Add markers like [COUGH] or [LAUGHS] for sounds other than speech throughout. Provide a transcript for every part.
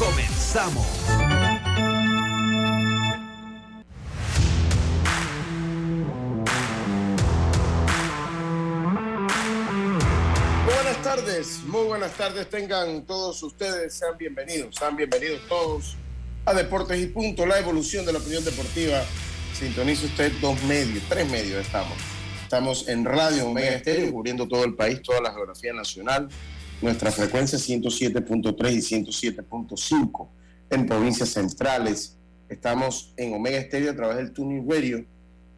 Comenzamos. Buenas tardes, muy buenas tardes tengan todos ustedes, sean bienvenidos, sean bienvenidos todos a Deportes y Punto, la evolución de la opinión deportiva. Sintoniza usted dos medios, tres medios estamos. Estamos en Radio Omega Estéreo, cubriendo todo el país, toda la geografía nacional. Nuestra frecuencia 107.3 y 107.5 en provincias centrales. Estamos en Omega Estéreo a través del Tuning Radio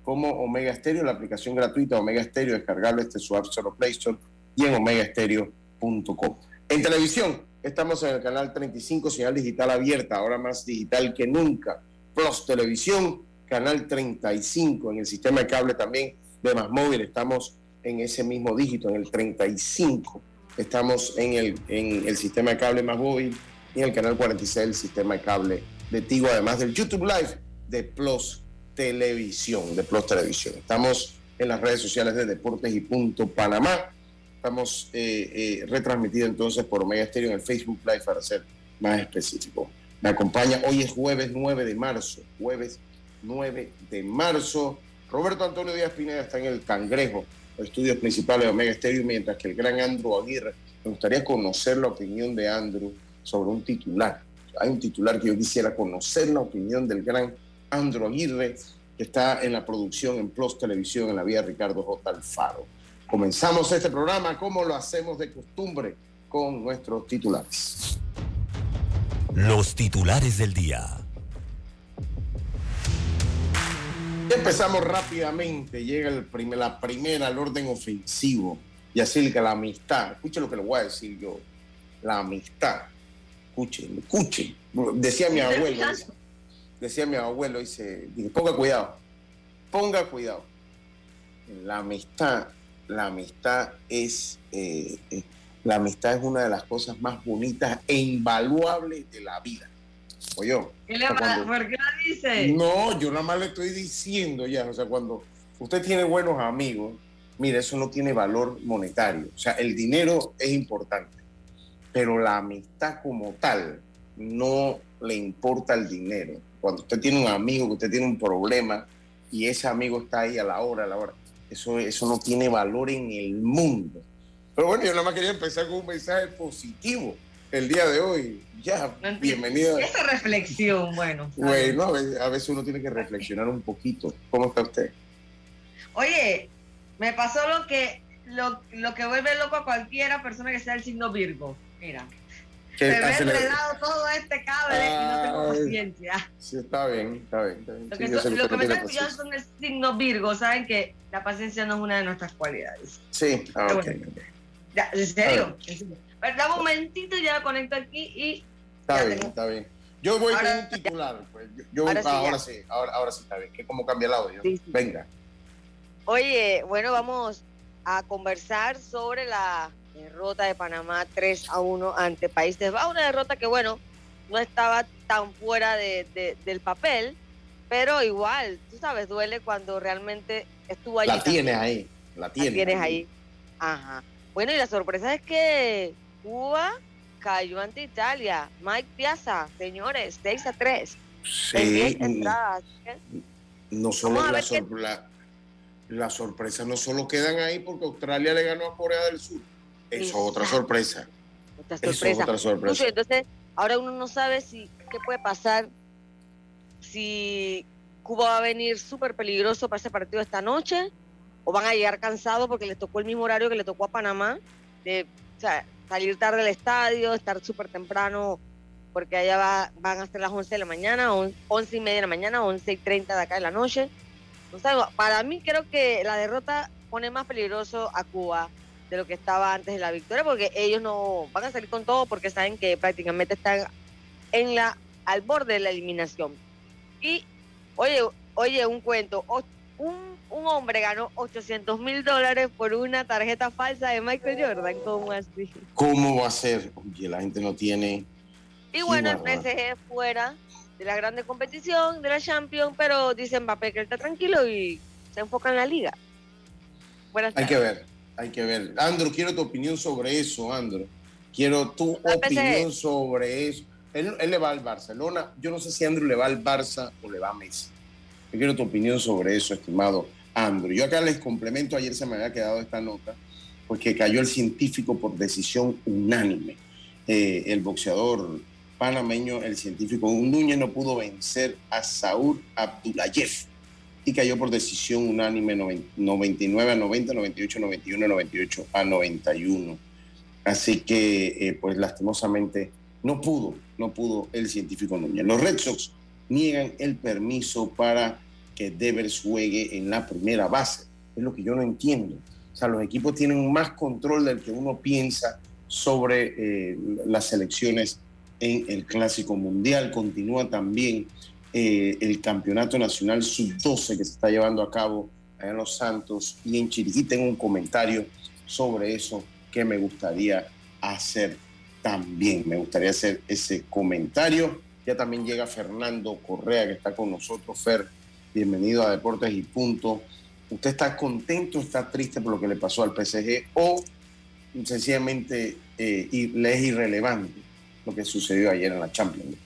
como Omega Stereo, la aplicación gratuita Omega Stereo, descargable este su App Store o Play Store y en omegastereo.com. En televisión, estamos en el canal 35, señal digital abierta, ahora más digital que nunca. Plus Televisión, canal 35, en el sistema de cable también de Más Móvil, estamos en ese mismo dígito, en el 35. Estamos en el, en el sistema de cable Más Móvil y en el canal 46, el sistema de cable de Tigo, además del YouTube Live de Plus Televisión, de Plus Televisión. Estamos en las redes sociales de Deportes y Punto Panamá. Estamos eh, eh, retransmitidos entonces por Omega Stereo en el Facebook Live para ser más específico. Me acompaña, hoy es jueves 9 de marzo, jueves 9 de marzo. Roberto Antonio Díaz Pineda está en el Cangrejo, estudios principales de Omega Stereo, mientras que el gran Andrew Aguirre, me gustaría conocer la opinión de Andrew sobre un titular. Hay un titular que yo quisiera conocer la opinión del gran Andro Aguirre, que está en la producción en Plus Televisión en la vía Ricardo J. Alfaro. Comenzamos este programa como lo hacemos de costumbre con nuestros titulares. Los titulares del día. Empezamos rápidamente, llega el primer, la primera al orden ofensivo, y así que la amistad, escuche lo que le voy a decir yo, la amistad, escuchen, escuchen, decía mi abuelo, decía mi abuelo, dice, ponga cuidado, ponga cuidado. La amistad, la amistad es, eh, eh, la amistad es una de las cosas más bonitas e invaluables de la vida. Oye, ¿Qué le cuando, ¿por qué lo dice? No, yo nada más le estoy diciendo ya, o sea, cuando usted tiene buenos amigos, mire, eso no tiene valor monetario, o sea, el dinero es importante, pero la amistad como tal no le importa el dinero cuando usted tiene un amigo, que usted tiene un problema y ese amigo está ahí a la hora, a la hora, eso, eso no tiene valor en el mundo. Pero bueno, yo nada más quería empezar con un mensaje positivo el día de hoy. Ya, no bienvenido. Esa reflexión, bueno. Bueno, a veces, a veces uno tiene que reflexionar un poquito. ¿Cómo está usted? Oye, me pasó lo que, lo, lo que vuelve loco a cualquiera persona que sea el signo Virgo. Mira. Se ve enredado todo este cable y no tengo paciencia. Sí, está bien, está bien. Está bien. Lo que, Sí, so- lo que me está pillando son el signo Virgo, saben que la paciencia no es una de nuestras cualidades. Sí, ah, Pero ok. bueno. Ya, ¿En serio? ¿En serio? Pero da un momentito, ya lo conecto aquí y Está Ya bien, tengo. está bien. Yo voy Ahora con un titular. Pues. Yo, yo voy- Ahora sí, ah, ya. ahora sí, ahora, ahora sí está bien. ¿Qué, ¿Cómo cambia el audio? Sí, sí. Venga. Oye, bueno, vamos a conversar sobre la derrota de Panamá 3 a 1 ante Países Bajos. Una derrota que, bueno, no estaba tan fuera de- de- del papel, pero igual, tú sabes, duele cuando realmente estuvo allí. La tienes ahí. La La tienes, tienes ahí. Ajá. Bueno, y la sorpresa es que Cuba cayó ante Italia. Mike Piazza, señores, 6 a 3. En Sí, 10 entradas. no solo la, ver qué- sor- la, la sorpresa no solo quedan ahí porque Australia le ganó a Corea del Sur. Eso es otra sorpresa. Otra Eso es sorpresa. otra sorpresa. Entonces, ahora uno no sabe si qué puede pasar si Cuba va a venir súper peligroso para ese partido esta noche o van a llegar cansados porque les tocó el mismo horario que le tocó a Panamá, de o sea, salir tarde del estadio, estar súper temprano porque allá va- van a ser las 11 de la mañana, on- 11 y media de la mañana, 11 y 30 de acá de la noche. Para mí creo que la derrota pone más peligroso a Cuba de lo que estaba antes de la victoria, porque ellos no van a salir con todo porque saben que prácticamente están en la, al borde de la eliminación. Y, oye, oye, un cuento, un, un hombre ganó 800 mil dólares por una tarjeta falsa de Michael Jordan, ¿cómo así? ¿Cómo va a ser? Oye, la gente no tiene... Y bueno, el PSG fuera de la grande competición, de la Champions, pero dice Mbappé que él está tranquilo y se enfoca en la liga. Buenas tardes. Hay que ver, hay que ver. Andro, quiero tu opinión sobre eso, Andro. Quiero tu opinión sobre eso. Él, le va al Barcelona. Yo no sé si Andrew le va al Barça o le va a Messi. Yo quiero tu opinión sobre eso, estimado Andrew. Yo acá les complemento, ayer se me había quedado esta nota, porque cayó el científico por decisión unánime. Eh, el boxeador panameño, el científico Núñez, no pudo vencer a Saúl Abdulayev y cayó por decisión unánime 99 a 90, 98 a 91, 98 a 91. Así que, eh, pues lastimosamente, no pudo, no pudo el científico Núñez. Los Red Sox niegan el permiso para que Devers juegue en la primera base. Es lo que yo no entiendo. O sea, los equipos tienen más control del que uno piensa sobre eh, las selecciones en el Clásico Mundial. Continúa también eh, el Campeonato Nacional Sub-12 que se está llevando a cabo en Los Santos y en Chiriquí. Tengo un comentario sobre eso que me gustaría hacer también. Me gustaría hacer ese comentario. Ya también llega Fernando Correa que está con nosotros. Fer, bienvenido a Deportes y Punto. ¿Usted está contento, está triste por lo que le pasó al PSG o sencillamente eh, le es irrelevante lo que sucedió ayer en la Champions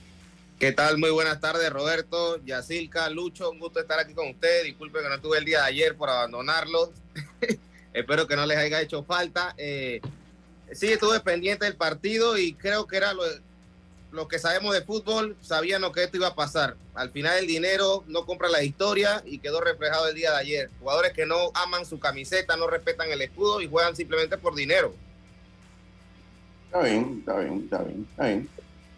¿Qué tal? Muy buenas tardes, Roberto, Yacilca, Lucho. Un gusto estar aquí con ustedes. Disculpe que no estuve el día de ayer por abandonarlos. [LAUGHS] Espero que no les haya hecho falta. Eh, sí, estuve pendiente del partido y creo que era lo, que sabemos de fútbol. Sabíamos que esto iba a pasar. Al final, el dinero no compra la historia y quedó reflejado el día de ayer. Jugadores que no aman su camiseta, no respetan el escudo y juegan simplemente por dinero. Está bien, está bien, está bien, está bien.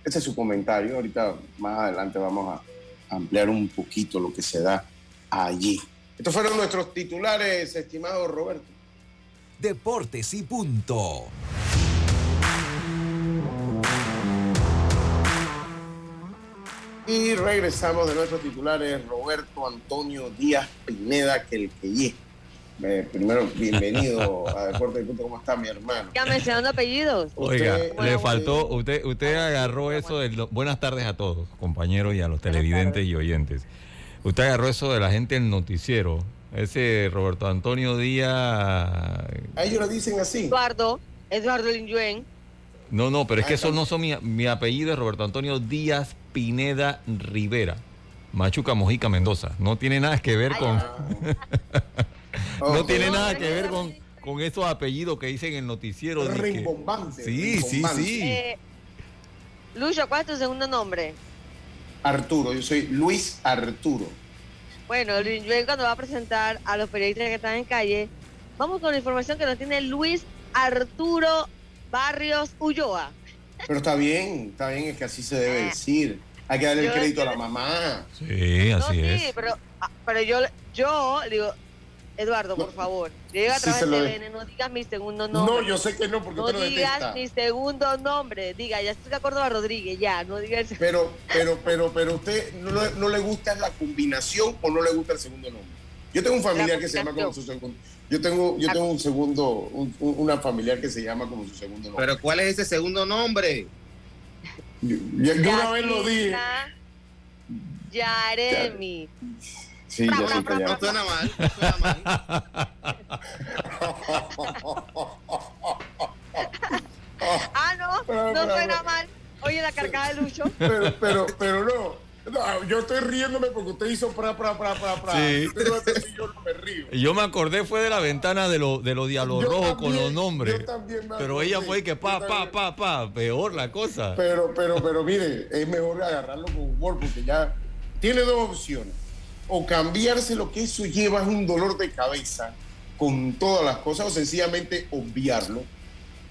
Ese es su comentario. Ahorita más adelante vamos a ampliar un poquito lo que se da allí. Estos fueron nuestros titulares, estimado Roberto. Deportes y punto. Y regresamos de nuestros titulares, Roberto Antonio Díaz Pineda, que el que eh, primero, bienvenido [LAUGHS] a Deporte Punto. ¿Cómo está mi hermano? Ya mencionando apellidos. Oiga, le faltó, usted, usted agarró eso de buenas tardes a todos, compañeros y a los televidentes y oyentes. Usted agarró eso de la gente del noticiero. Ese Roberto Antonio Díaz. A ellos lo dicen así. Eduardo, Eduardo Linyuen. No, no, pero es que eso no son mi, mi apellido, es Roberto Antonio Díaz Pineda Rivera. Machuca Mojica Mendoza. No tiene nada que ver con. no [LAUGHS] tiene nada que ver con, con esos apellidos que dicen en el noticiero. Rimbombante. Sí, sí, sí. Eh, Lucho, ¿cuál es tu segundo nombre? Arturo, yo soy Luis Arturo. Bueno, Luis cuando va a presentar a los periodistas que están en calle, vamos con la información que nos tiene Luis Arturo Barrios Ulloa. Pero está bien, está bien, es que así se debe ah. decir. Hay que darle el crédito a la mamá. Sí, así es. Sí, pero, ah, pero yo, yo digo, Eduardo, por favor, llega a través de TVN, no digas mi segundo nombre. No, yo sé que no, porque no digas mi segundo nombre. Diga, ya estoy de acuerdo a Rodríguez, ya, no diga el Pero, [LAUGHS] pero, pero, pero, ¿usted no, le gusta la combinación o no le gusta el segundo nombre? Yo tengo un familiar que se llama como su segundo. Yo tengo, yo tengo un segundo, una familiar que se llama como su segundo nombre. Pero ¿cuál es ese segundo nombre? Yo, una vez lo dije. Yaremi. Sí, ya sí. No suena mal, no suena mal. ah, no, no suena mal. Oye, la cargada de Lucho. Pero, pero, pero no. No, yo estoy riéndome porque usted hizo pra, pra, pra, pra, pra. Sí. yo no me río. Yo me acordé fue de la ventana de los de los diálogos rojos con los nombres. Yo también me pero ella fue que pa, pa, pa, pa, peor la cosa. Pero, pero, pero mire, es mejor agarrarlo con humor porque ya tiene dos opciones o cambiarse lo que eso lleva es un dolor de cabeza con todas las cosas o sencillamente obviarlo,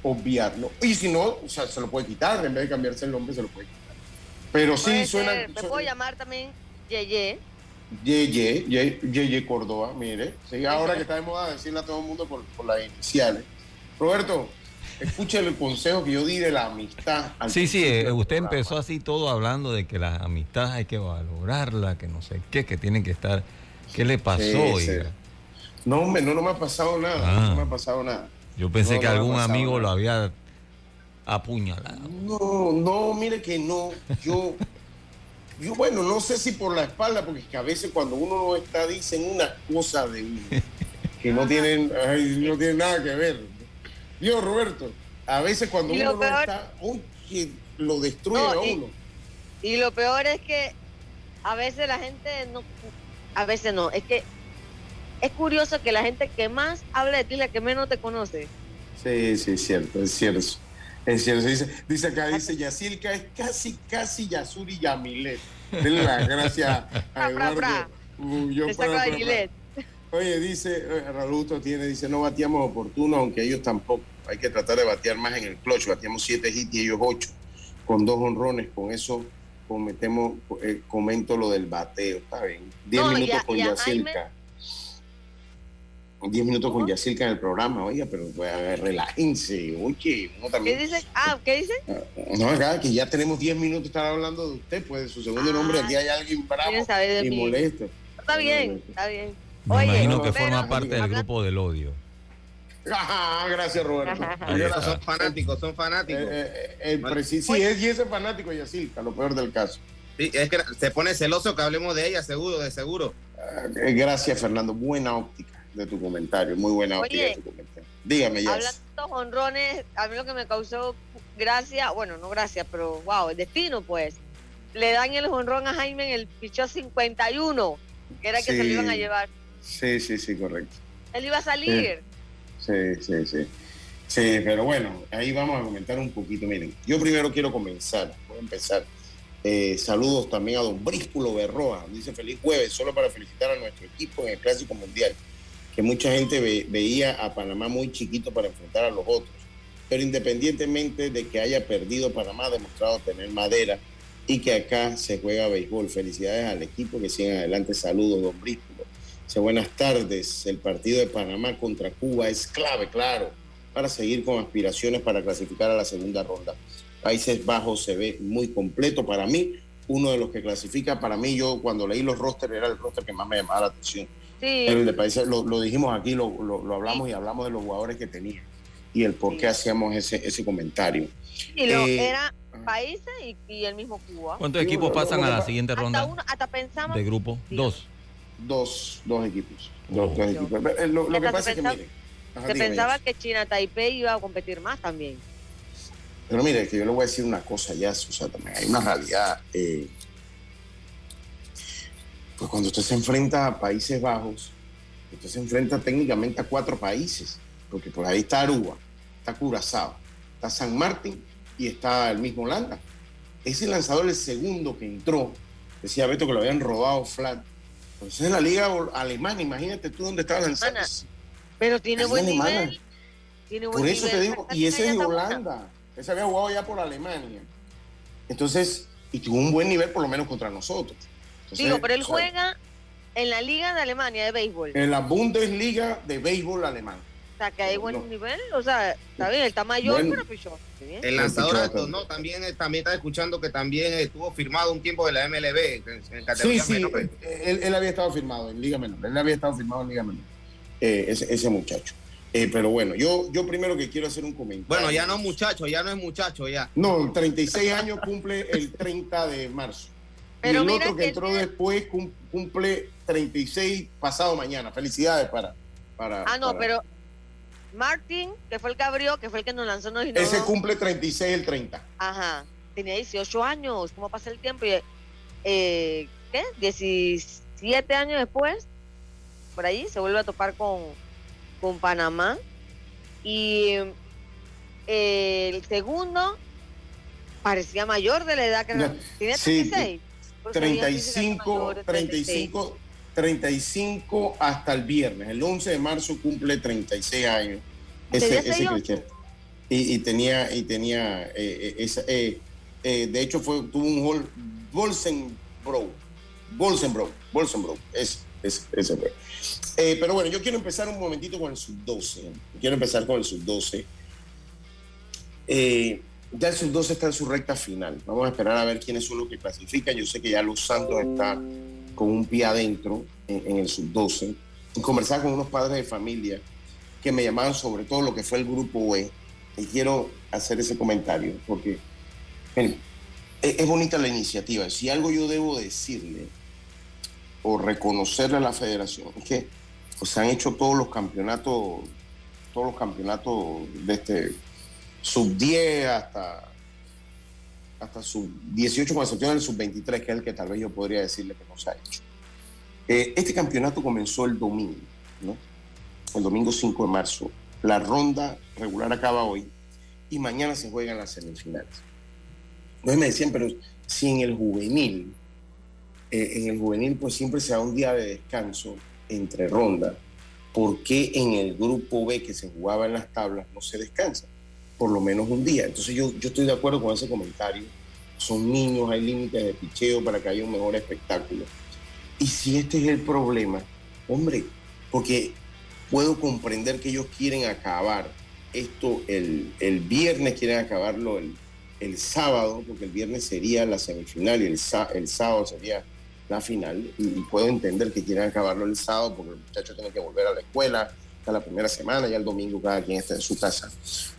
obviarlo. Y si no, o sea, se lo puede quitar, en vez de cambiarse el nombre se lo puede quitar. Pero sí suena... me puedo llamar también Yeye. Yeye, Yeye, Yeye Córdoba, mire. Sí, ahora que está de moda decirle a todo el mundo por, por las iniciales. Roberto, escuche el consejo que yo di de la amistad. Sí, sí, eh, usted empezó así todo hablando de que la amistad hay que valorarla, que no sé qué, que tienen que estar. ¿Qué le pasó? No, hombre, no, no me ha pasado nada. No me ha pasado nada. Yo pensé que algún amigo lo había apuñalado. No, no, mire que no. Yo, [LAUGHS] yo, bueno, no sé si por la espalda, porque es que a veces cuando uno no está, dicen una cosa de uno que no tienen, no tienen nada que ver. Yo, Roberto, a veces cuando uno no está, uy, lo destruye a uno. Y, lo peor es que a veces la gente no, a veces no, es que es curioso que la gente que más habla de ti, la que menos te conoce. Sí, sí, es cierto, es cierto. Es cierto, dice, dice acá, dice Yacilca, es casi, casi Yasuri Yamilet. Denle las gracias [LAUGHS] a Eduardo. Oye, dice, eh, Raluto tiene, dice, no batíamos oportuno, aunque ellos tampoco. Hay que tratar de batear más en el clutch. Batíamos siete hits y ellos ocho, con dos honrones. Con eso cometemos, eh, comento lo del bateo. Está bien. Diez minutos con Yacilca. 10 minutos con Yacirca en el programa, oiga, pero pues, relájense, oye, uno también. ¿Qué dice? Ah, ¿qué dice? Ah, no, acá que ya tenemos 10 minutos de estar hablando de usted, pues de su segundo nombre, aquí hay alguien bravo y molesto. Está bien, está bien. Me imagino que forma parte del grupo del odio. Ajá, gracias Roberto. son fanáticos, son fanáticos. Eh, eh, eh sí, es, y ese fanático Yacirca, lo peor del caso. Sí, es que se pone celoso que hablemos de ella, seguro, de seguro. Ah, eh, gracias Fernando, buena óptica de tu comentario, muy buena Oye, tu comentario. Dígame, ya. Hablando de estos honrones, a mí lo que me causó gracia, bueno, no gracia, pero wow, el destino, pues. Le dan el honrón a Jaime en el pichó 51, que era que se lo iban a llevar. Sí, sí, sí, correcto. Él iba a salir. Sí, sí, sí. Sí, pero bueno, ahí vamos a comentar un poquito. Miren, yo primero quiero comenzar, voy a empezar. Eh, saludos también a don Brísculo Berroa. Dice feliz jueves, solo para felicitar a nuestro equipo en el Clásico Mundial que mucha gente veía a Panamá muy chiquito para enfrentar a los otros. Pero independientemente de que haya perdido, Panamá ha demostrado tener madera y que acá se juega béisbol. Felicidades al equipo que sigan adelante. Saludos, don Brísculo. buenas tardes. El partido de Panamá contra Cuba es clave, claro, para seguir con aspiraciones para clasificar a la segunda ronda. Países Bajos se ve muy completo para mí. Uno de los que clasifica, para mí, yo cuando leí los rosters era el roster que más me llamaba la atención el de países, lo, dijimos aquí, lo, lo, hablamos y hablamos de los jugadores que tenía y el por qué hacíamos ese, ese comentario. Y lo, eh, era países y, el mismo Cuba. ¿Cuántos equipos pasan a la siguiente ronda? Uno, hasta pensamos. De grupo, dos. Dos, dos equipos. Dos, equipos. Lo, que pasa es que, mire. se pensaba que China Taipei iba a competir más también. Pero mire, que yo le voy a decir una cosa ya, o también hay una realidad. Eh, pues cuando usted se enfrenta a Países Bajos, usted se enfrenta técnicamente a cuatro países, porque por ahí está Aruba, está Curazao, está San Martín y está el mismo Holanda. Ese lanzador, el segundo que entró, decía Beto que lo habían robado flat. Entonces en la liga alemana, imagínate tú dónde estaba lanzando. Pero tiene buen nivel. por eso te digo, y ese es de Holanda. Ese había jugado ya por Alemania. Entonces, y tuvo un buen nivel por lo menos contra nosotros. Digo, pero él juega en la Liga de Alemania de béisbol. En la Bundesliga de béisbol alemán. O sea, que hay buen nivel, o sea, está bien, él está mayor, pero pichó. El lanzador no, también, también está escuchando que también estuvo firmado un tiempo de la MLB en, categoría sí, sí, Él, había estado firmado en Liga Menor, él había estado firmado en Liga Menor, eh, ese, ese, muchacho. Eh, pero bueno, yo, yo primero que quiero hacer un comentario. Bueno, ya no muchacho, ya no es muchacho, ya. No, 36 años cumple el 30 de marzo y el otro que, entró después cumple 36 pasado mañana. Felicidades para. para ah, no, pero Martín, que fue el que abrió, que fue el que nos lanzó. Nos Ese cumple 36 el 30. Ajá. Tenía 18 años. ¿Cómo pasa el tiempo? Y, eh, ¿Qué? 17 años después, por ahí, se vuelve a topar con, con Panamá. Y eh, el segundo parecía mayor de la edad que no, tiene 36. 35, 35, 35 hasta el viernes. El 11 de marzo cumple 36 años. Ese, ese Y, tenía, y tenía eh, eh, esa, eh, de hecho fue, tuvo un gol Bolsenbro, Bolsenbro, Bolsenbro, es, es, ese fue. pero bueno, yo quiero empezar un momentito con el sub-12. Quiero empezar con el sub-12. Ya el sub-12 está en su recta final. Vamos a esperar a ver quiénes son los que clasifican. Yo sé que ya Los Santos está con un pie adentro en, el sub-12. Y conversar con unos padres de familia que me llamaban sobre todo lo que fue el grupo E. Y quiero hacer ese comentario porque es, bonita la iniciativa. Si algo yo debo decirle o reconocerle a la federación es que pues, se han hecho todos los campeonatos, todos los campeonatos de este sub 10 hasta, hasta sub 18 con excepción del sub 23, que es el que tal vez yo podría decirle que no se ha hecho. Eh, este campeonato comenzó el domingo, ¿no? El domingo 5 de marzo. La ronda regular acaba hoy y mañana se juegan las semifinales. Entonces me decían, pero si en el juvenil, eh, en el juvenil pues siempre se da un día de descanso entre rondas, ¿por qué en el grupo B que se jugaba en las tablas no se descansa? Por lo menos un día. Entonces yo, yo estoy de acuerdo con ese comentario. Son niños, hay límites de picheo para que haya un mejor espectáculo. Y si este es el problema, hombre, porque puedo comprender que ellos quieren acabar esto el, el viernes, quieren acabarlo el, el, sábado, porque el viernes sería la semifinal y el, el sábado sería la final. Y, puedo entender que quieren acabarlo el sábado porque los muchachos tienen que volver a la escuela, la primera semana, ya el domingo cada quien está en su casa.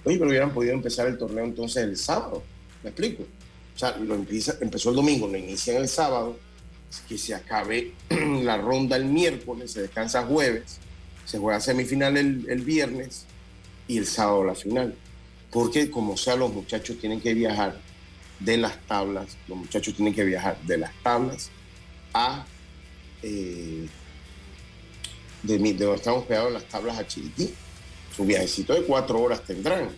Oye, pero hubieran podido empezar el torneo entonces el sábado, ¿me explico? O sea, lo empieza, empezó el domingo, lo inician el sábado, que se acabe [CLEARS THROAT] la ronda el miércoles, se descansa jueves, se juega semifinal el, el viernes y el sábado la final. Porque como sea, los muchachos tienen que viajar de las tablas, los muchachos tienen que viajar de las tablas a eh, de, de, donde estamos pegados en las tablas a Chiriquí. Su viajecito de cuatro horas tendrán.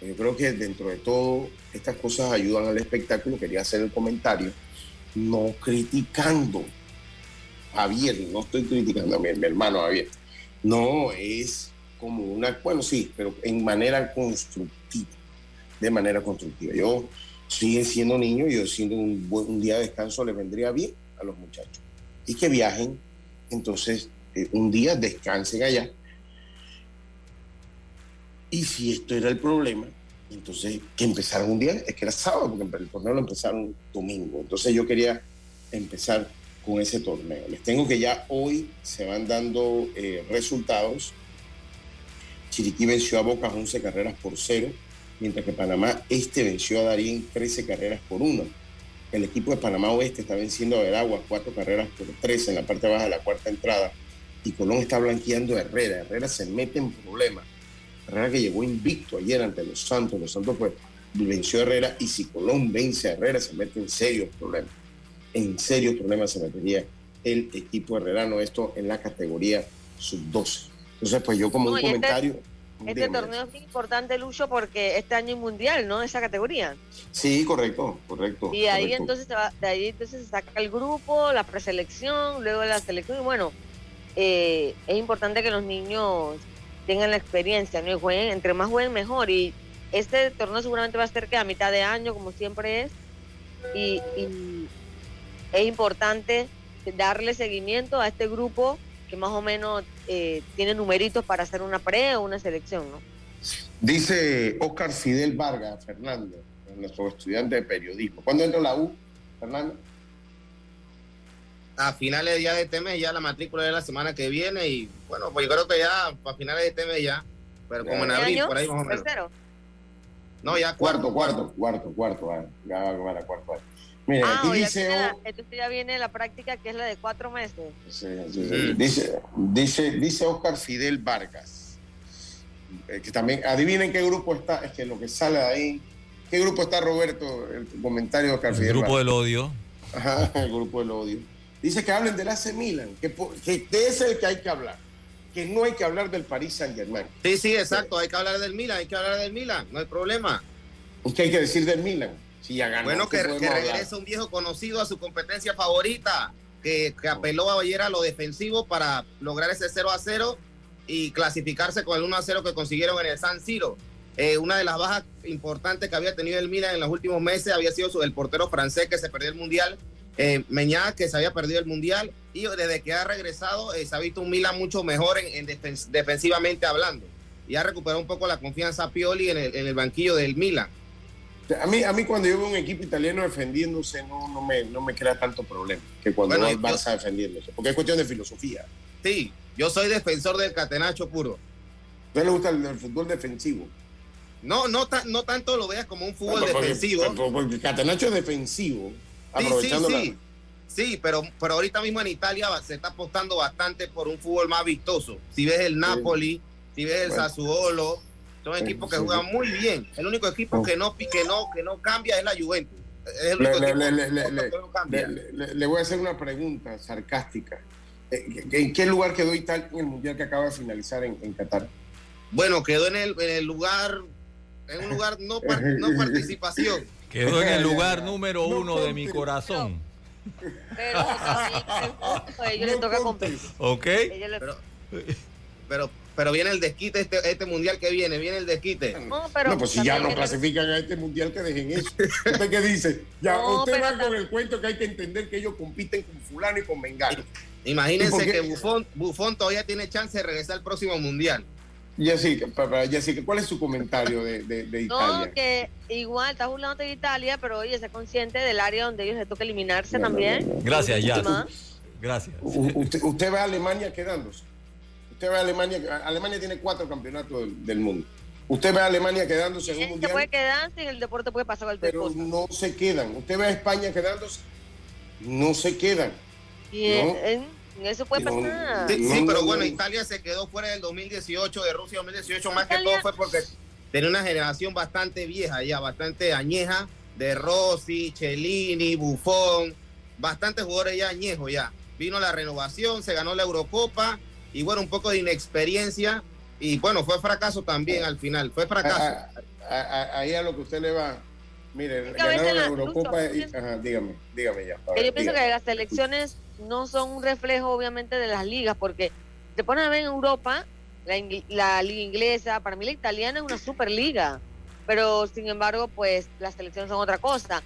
Yo creo que dentro de todo estas cosas ayudan al espectáculo. Quería hacer el comentario, no criticando a Javier, no estoy criticando a mi, mi hermano Javier. No, es como una, bueno, sí, pero en manera constructiva, de manera constructiva. Yo sigue siendo niño yo siendo un, un día de descanso le vendría bien a los muchachos. Y que viajen, entonces eh, un día descansen allá. Y si esto era el problema, entonces que empezaron un día, es que era sábado, porque el torneo lo empezaron domingo. Entonces yo quería empezar con ese torneo. Les tengo que ya hoy se van dando eh, resultados. Chiriquí venció a Boca 11 carreras por cero, mientras que Panamá Este venció a Darín 13 carreras por uno el equipo de Panamá Oeste está venciendo a Veragua cuatro carreras por tres en la parte baja de la cuarta entrada. Y Colón está blanqueando a Herrera. Herrera se mete en problemas. Herrera que llegó invicto ayer ante los Santos. Los Santos pues venció a Herrera y si Colón vence a Herrera se mete en serios problemas. En serios problemas se metería el equipo herrerano. Esto en la categoría sub-12. Entonces pues yo como un este comentario... Este torneo es importante, Lucho, porque este año es mundial, ¿no? Esa categoría. Sí, correcto, correcto. Y ahí entonces se va, de ahí entonces se saca el grupo, la preselección, luego la selección. Y bueno, eh, es importante que los niños tengan la experiencia, ¿no? Y jueguen, entre más jueguen mejor. Y este torneo seguramente va a ser que a mitad de año, como siempre es. Y, es importante darle seguimiento a este grupo que más o menos eh, tiene numeritos para hacer una pre o una selección, ¿no? Dice Oscar Fidel Vargas, Fernando, nuestro estudiante de periodismo. ¿Cuándo entra la U, Fernando? A finales ya de este mes, ya la matrícula de la semana que viene y bueno, pues yo creo que ya a finales de este mes ya, pero como en abril, por ahí más o menos. No, ya cuarto, cuarto, cuarto, cuarto, cuarto, ya va a la año. Mira, ah, aquí dice. entonces ya viene la práctica que es la de cuatro meses. Sí, sí, Dice, dice, dice Oscar Fidel Vargas. Eh, que también, adivinen qué grupo está, es que lo que sale de ahí. ¿Qué grupo está Roberto? El comentario de Oscar el grupo del odio. Ajá, el grupo del odio. Dice que hablen del AC Milan, que, que es el que hay que hablar. Que no hay que hablar del Paris Saint Germain. Sí, sí, exacto. Hay que hablar del Milan, hay que hablar del Milan, no hay problema. ¿Qué hay que decir del Milan? bueno, que, regrese un viejo conocido a su competencia favorita, que, apeló ayer a lo defensivo para lograr ese 0 a 0 y clasificarse con el 1 a 0 que consiguieron en el San Siro. Eh, una de las bajas importantes que había tenido el Milan en los últimos meses había sido el portero francés que se perdió el Mundial, eh, Meñá, que se había perdido el Mundial, y desde que ha regresado eh, se ha visto un Milan mucho mejor en, defensivamente hablando. y ha recuperado un poco la confianza a Pioli en el, en el banquillo del Milan. A mí, a mí cuando yo veo un equipo italiano defendiéndose no, no, me, no me crea tanto problema que cuando bueno, el Barça defendiéndose, porque es cuestión de filosofía. Sí, yo soy defensor del catenacho puro. ¿A usted le gusta el, el fútbol defensivo? No, no, no tanto lo veas como un fútbol no, porque, defensivo. Porque, porque, el catenacho es defensivo. Sí, aprovechando sí, sí. La... Sí, pero, pero ahorita mismo en Italia se está apostando bastante por un fútbol más vistoso. Si ves el Napoli, si ves el bueno. Sassuolo, son equipos que juegan muy bien. El único equipo que no, que no, que no cambia es la Juventus. Es el único le, equipo le, le, que no cambia. Le, voy a hacer una pregunta sarcástica. Eh, ¿En qué lugar quedó Italia en el mundial que acaba de finalizar en, en Qatar? Bueno, quedó en el, en el lugar, en un lugar no, par, no [LAUGHS] participación. Quedó en el lugar número uno de mi corazón. Pero a ellos les toca competir. Ok. Pero, pero, pero viene el desquite este, este mundial que viene, viene el desquite. No, pero no, pues si ya no clasifican a este mundial, que dejen eso. ¿Usted qué dice? Ya, no, usted va con el cuento que hay que entender que ellos compiten con fulano y con mengano. Imagínense que Bufón, Bufón todavía tiene chance de regresar al próximo mundial. Jessica, Jessica, ¿cuál es su comentario de, de, de Italia? No, que igual está burlando de Italia, pero oye, sé consciente del área donde ellos les toca eliminarse no, también. No, no, Gracias, ya. Gracias. Usted, usted ve a Alemania quedándose. Usted ve a Alemania, Alemania tiene cuatro campeonatos del, del mundo. Usted ve a Alemania quedándose en un mundial. Se puede quedar, en el deporte puede pasar cualquier pero cosa. no se quedan. Usted ve a España quedándose, no se quedan. Y en, eso puede pasar. Sí, sí, pero bueno, Italia se quedó fuera del 2018, de Rusia 2018, más Italia. que todo fue porque tenía una generación bastante vieja ya, bastante añeja, de Rossi, Cellini, Buffon, bastantes jugadores ya añejos ya. Vino la renovación, se ganó la Eurocopa y bueno, un poco de inexperiencia y bueno, fue fracaso también al final, fue fracaso. A, a, a, ahí a lo que usted le va, mire, ganaron la Eurocopa y, ajá, dígame, dígame ya. Ver, yo pienso dígame. que las selecciones no son un reflejo obviamente de las ligas, porque te pones a ver en Europa, la, la, liga inglesa, para mí la italiana es una superliga, pero sin embargo, pues las selecciones son otra cosa.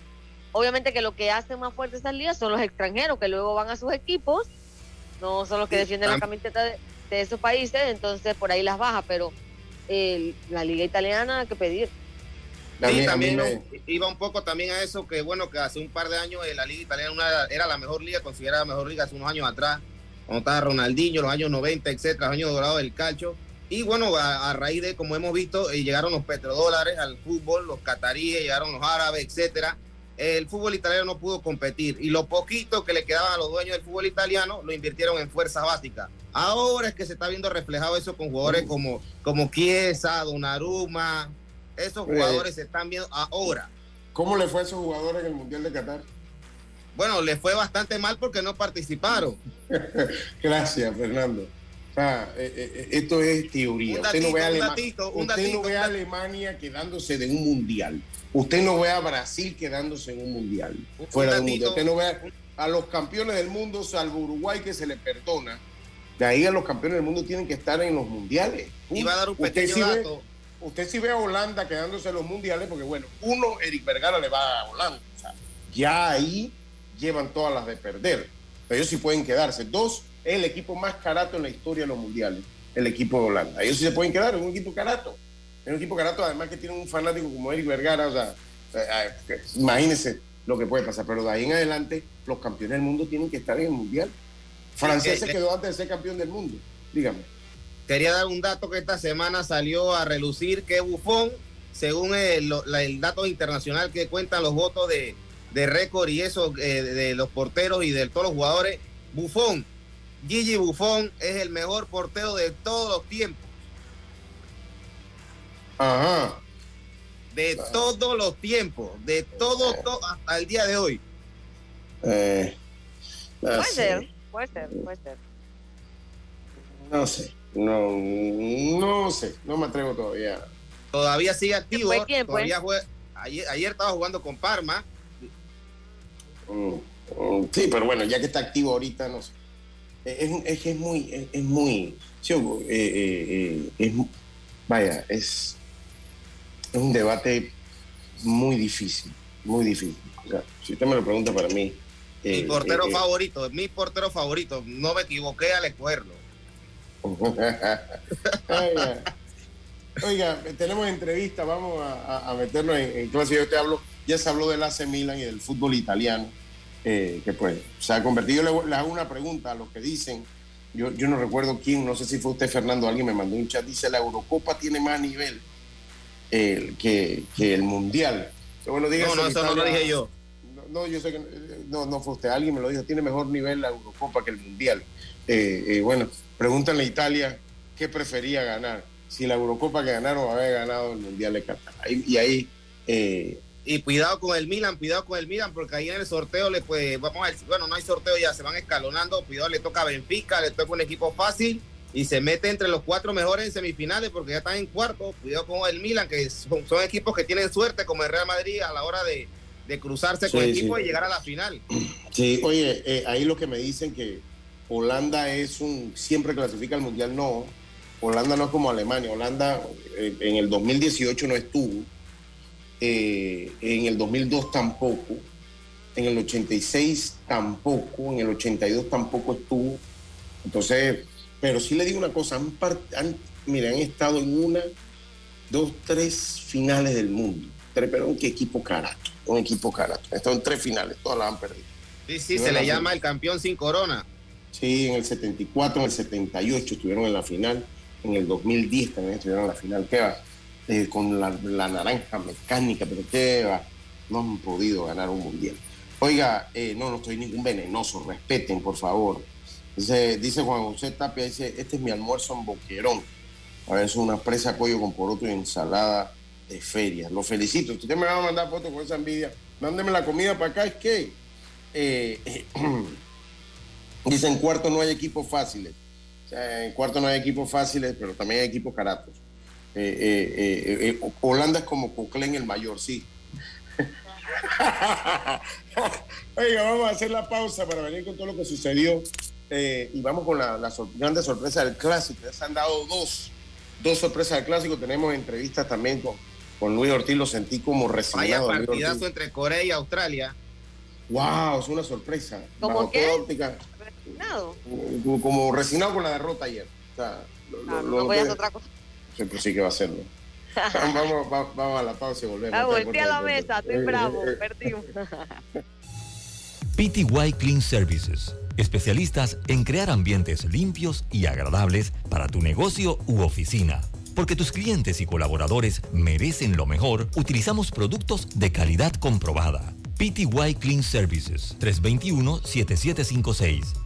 Obviamente que lo que hace más fuerte esas ligas son los extranjeros, que luego van a sus equipos, no son los que defienden la camiseta de, de esos países, entonces por ahí las baja, pero eh, la liga italiana, que pedir. Sí, también me... iba un poco también a eso que bueno que hace un par de años la liga italiana una, era la mejor liga, considerada la mejor liga hace unos años atrás, cuando estaba Ronaldinho, los años 90, etcétera, los años dorados del calcio. Y bueno, a, a, raíz de, como hemos visto, eh, llegaron los petrodólares al fútbol, los cataríes, llegaron los árabes, etcétera. El fútbol italiano no pudo competir y lo poquito que le quedaba a los dueños del fútbol italiano lo invirtieron en fuerzas básicas. Ahora es que se está viendo reflejado eso con jugadores como, como Chiesa, Donnarumma, esos jugadores se están viendo ahora. ¿Cómo le fue a esos jugadores en el Mundial de Qatar? Bueno, le fue bastante mal porque no participaron. [LAUGHS] Gracias, Fernando. O sea, eh, eh, esto es teoría. Datito, usted no ve a, Alema datito, usted datito, no ve a Alemania quedándose de un mundial. Usted no ve a Brasil quedándose en un mundial. Un fuera de un mundial. Usted no ve a, a, los campeones del mundo, salvo Uruguay, que se le perdona. De ahí a los campeones del mundo tienen que estar en los mundiales. Iba a dar un pequeño dato. Ve, usted sí ve a Holanda quedándose en los mundiales, porque bueno, uno, Eric Vergara le va a Holanda. O sea, ya ahí llevan todas las de perder. Pero ellos sí pueden quedarse. Dos, es el equipo más carato en la historia de los mundiales, el equipo de Holanda. Ellos sí se pueden quedar, es un equipo carato. Es un equipo carato, además que tiene un fanático como Eric Vergara. O sea, eh, imagínense lo que puede pasar. Pero de ahí en adelante, los campeones del mundo tienen que estar en el mundial. Francés se quedó antes de ser campeón del mundo. Dígame. Quería dar un dato que esta semana salió a relucir que Bufón, según el, el dato internacional que cuentan los votos de, de récord y eso eh, de los porteros y de todos los jugadores, Bufón, Gigi Bufón es el mejor portero de todos los tiempos. Ajá. De ah. todos los tiempos, de todo, todo hasta el día de hoy. Eh, puede sé. ser, puede ser, puede ser. No sé. No, no sé, no me atrevo todavía. Todavía sigue activo. Todavía fue, ayer, ayer, estaba jugando con Parma. Mm, mm, sí, pero bueno, ya que está activo ahorita, no sé. Es, es que es muy, es, es muy, sí, eh, eh, es, vaya, es, es un debate muy difícil, muy difícil. O sea, si usted me lo pregunta para mí. Mi portero favorito, mi portero favorito. No me equivoqué al escogerlo. Oiga, tenemos entrevista, vamos a, meternos en, clase. Yo te hablo, ya se habló del AC Milan y del fútbol italiano, eh, que pues se ha convertido. Yo le, hago una pregunta a los que dicen, yo, yo no recuerdo quién, no sé si fue usted, Fernando, alguien me mandó un chat, dice, la Eurocopa tiene más nivel eh, que, que, el Mundial. Bueno, no, no, eso no lo dije yo. No, yo sé que no, no fue usted, alguien me lo dijo, tiene mejor nivel la Eurocopa que el Mundial. Eh, bueno, pregúntale a Italia qué prefería ganar si la Eurocopa que ganaron haber ganado el Mundial de Qatar. Y ahí... Eh, y cuidado con el Milan, cuidado con el Milan, porque ahí en el sorteo le pues, vamos a ver, bueno, no hay sorteo ya, se van escalonando, cuidado, le toca a Benfica, le toca un equipo fácil y se mete entre los cuatro mejores en semifinales porque ya están en cuarto, cuidado con el Milan, que son, equipos que tienen suerte como el Real Madrid a la hora de, cruzarse con equipos y llegar a la final. Sí, oye, eh, ahí lo que me dicen que Holanda es un, siempre clasifica al Mundial, no, Holanda no es como Alemania. Holanda eh, en el 2018 no estuvo. Eh, en el 2002 tampoco. En el 86 tampoco. En el 82 tampoco estuvo. Entonces, pero sí le digo una cosa. Han, han, mira, han estado en una, dos, tres finales del mundo. pero un equipo carato. Un equipo carato. Estado en tres finales. Todas las han perdido. Sí, sí, se le llama el campeón sin corona. Sí, en el 74, en el 78 estuvieron en la final en el 2010 también estuvieron en la final, ¿qué va? Eh, con la, naranja mecánica, pero ¿qué va? No han podido ganar un mundial. Oiga, eh, no, no estoy ningún venenoso, respeten, por favor. Dice, Juan José Tapia, dice, este es mi almuerzo en Boquerón. A ver, es una presa pollo con poroto y ensalada de feria. Lo felicito. Usted me va a mandar fotos con esa envidia. Mándeme la comida para acá. Es que, eh, [CLEARS THROAT] dicen, cuarto no hay equipos fáciles en cuarto no hay equipos fáciles, pero también hay equipos caratos. Eh, eh, eh, Holanda es como Coquelin el mayor, sí. [LAUGHS] Oiga, vamos a hacer la pausa para venir con todo lo que sucedió. y vamos con la, la grande sorpresa del clásico. Ya se han dado dos, dos sorpresas del clásico. Tenemos entrevistas también con, con Luis Ortiz. Lo sentí como resignado. Vaya partidazo entre Corea y Australia. Wow, es una sorpresa. ¿Cómo qué? Como resignado con la derrota ayer. O sea, no, no voy a hacer otra cosa. Siempre sí que va a hacerlo. [LAUGHS] vamos, vamos, a la pausa y volvemos. Ah, volteé a la mesa, estoy bravo, [LAUGHS] perdimos. PTY Clean Services, especialistas en crear ambientes limpios y agradables para tu negocio u oficina. Porque tus clientes y colaboradores merecen lo mejor, utilizamos productos de calidad comprobada. PTY Clean Services 321-7756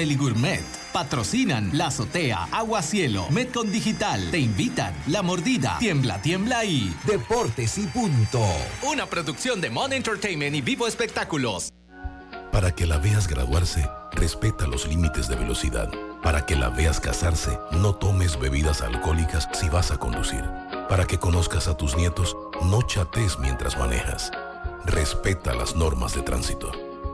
Deli Gourmet. Patrocinan La Azotea, Agua Cielo, Metcon Digital. Te invitan La Mordida, Tiembla, Tiembla y Deportes y Punto. Una producción de Mon Entertainment y Vivo Espectáculos. Para que la veas graduarse, respeta los límites de velocidad. Para que la veas casarse, no tomes bebidas alcohólicas si vas a conducir. Para que conozcas a tus nietos, no chates mientras manejas. Respeta las normas de tránsito.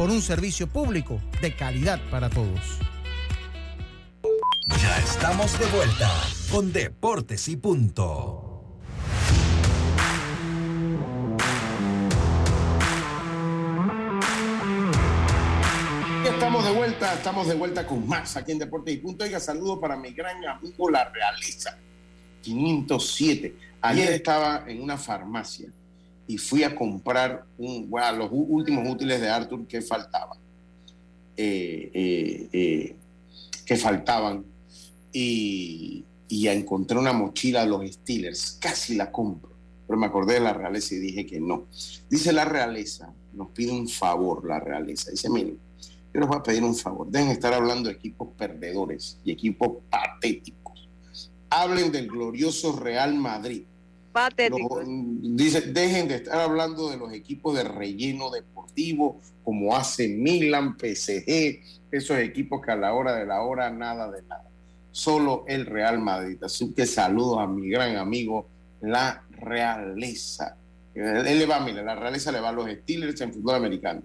por un servicio público de calidad para todos. Ya estamos de vuelta con Deportes y Punto. estamos de vuelta estamos de vuelta con más aquí en Deportes y Punto. Oiga, saludo para mi gran amigo La Realeza, 507. Ayer estaba en una farmacia y fui a comprar los últimos útiles de Arthur que faltaban. Eh, eh, eh, que faltaban. Y, encontré una mochila de los Steelers. Casi la compro. Pero me acordé de la realeza y dije que no. Dice la realeza, nos pide un favor la realeza. Dice, miren, yo les voy a pedir un favor. Dejen de estar hablando de equipos perdedores y equipos patéticos. Hablen del glorioso Real Madrid. Patético. dice, dejen de estar hablando de los equipos de relleno deportivo como hace Milan, PSG, esos equipos que a la hora de la hora nada de nada. Solo el Real Madrid. Así que saludos a mi gran amigo, la realeza. Él le va, mira, la realeza le va a los Steelers en fútbol americano.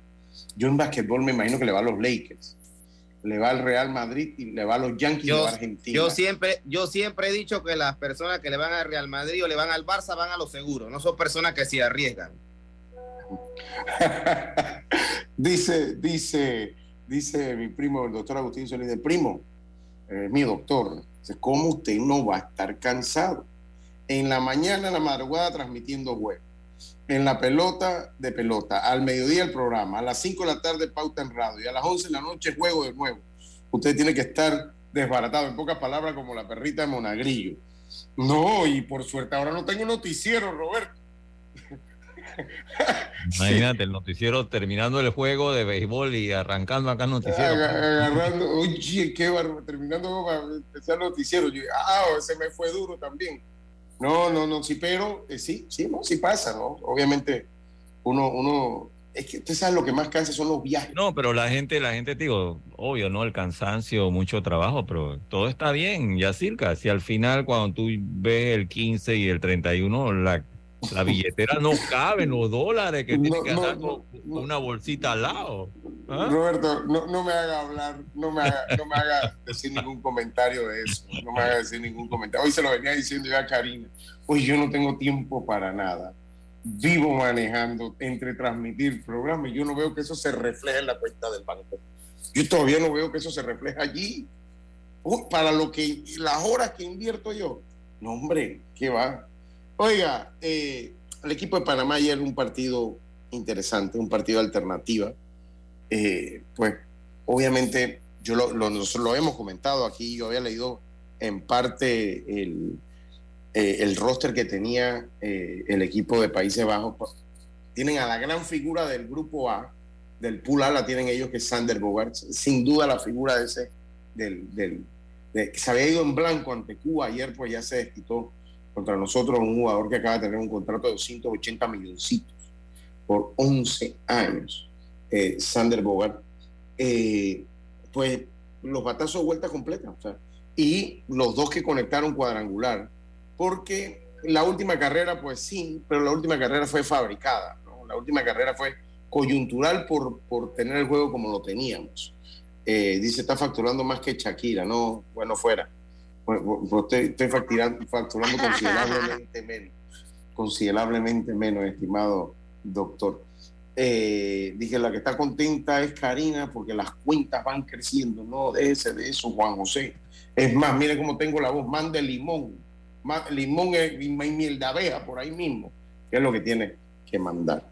Yo en basquetbol me imagino que le va a los Lakers, le va al Real Madrid y le va a los Yankees de Argentina. Yo siempre, yo siempre he dicho que las personas que le van al Real Madrid o le van al Barça van a lo seguro, no son personas que se arriesgan. [LAUGHS] dice, dice, dice mi primo, el doctor Agustín Solís, de primo, eh, mi doctor, ¿cómo usted no va a estar cansado? En la mañana, en la madrugada, transmitiendo web en la pelota de pelota, al mediodía el programa, a las 5 de la tarde pauta en radio y a las 11 de la noche juego de nuevo. Usted tiene que estar desbaratado, en pocas palabras, como la perrita de Monagrillo. No, y por suerte ahora no tengo noticiero, Roberto. [LAUGHS] Imagínate, el noticiero terminando el juego de béisbol y arrancando acá el noticiero. Agarrando, oye, qué barro, terminando el noticiero. ah, se me fue duro también. No, no, no, sí, pero eh, sí, sí, no, sí pasa, ¿no? Obviamente, uno, uno, es que usted sabe lo que más cansa son los viajes. No, pero la gente, la gente, digo, obvio, ¿no? El cansancio, mucho trabajo, pero todo está bien, ya circa. Si al final, cuando tú ves el 15 y el 31, la la billetera no cabe los dólares que tiene que andar con una bolsita al lado. ¿ah? Roberto, no, me haga hablar, no me haga, no me haga decir ningún comentario de eso, no me haga decir ningún comentario. Hoy se lo venía diciendo ya a Karina, hoy yo no tengo tiempo para nada. Vivo manejando entre transmitir programas y yo no veo que eso se refleje en la cuenta del banco. Yo todavía no veo que eso se refleje allí. para lo que las horas que invierto yo. No, hombre, ¿qué va? Oiga, eh, el equipo de Panamá ayer un partido interesante, un partido alternativa. Eh, pues obviamente yo lo, lo hemos comentado aquí, yo había leído en parte el, eh, el roster que tenía el equipo de Países Bajos. Tienen a la gran figura del grupo A, del pool A la tienen ellos que es Sander Bogart, sin duda la figura de ese, del, del que se había ido en blanco ante Cuba ayer, pues ya se desquitó contra nosotros un jugador que acaba de tener un contrato de 280 milloncitos por 11 años, eh, Sander Bogart, eh, pues los batazos de vuelta completa. y los dos que conectaron cuadrangular, porque la última carrera, pues sí, pero la última carrera fue fabricada, la última carrera fue coyuntural por, por tener el juego como lo teníamos. Eh, dice, está facturando más que Shakira, no, bueno, fuera. Pues, estoy, facturando, considerablemente [LAUGHS] menos, considerablemente menos, estimado doctor. Eh, dije, la que está contenta es Karina porque las cuentas van creciendo, no de ese, de eso, Juan José. Es más, mire cómo tengo la voz, mande limón, limón y miel de abeja por ahí mismo, que es lo que tiene que mandar.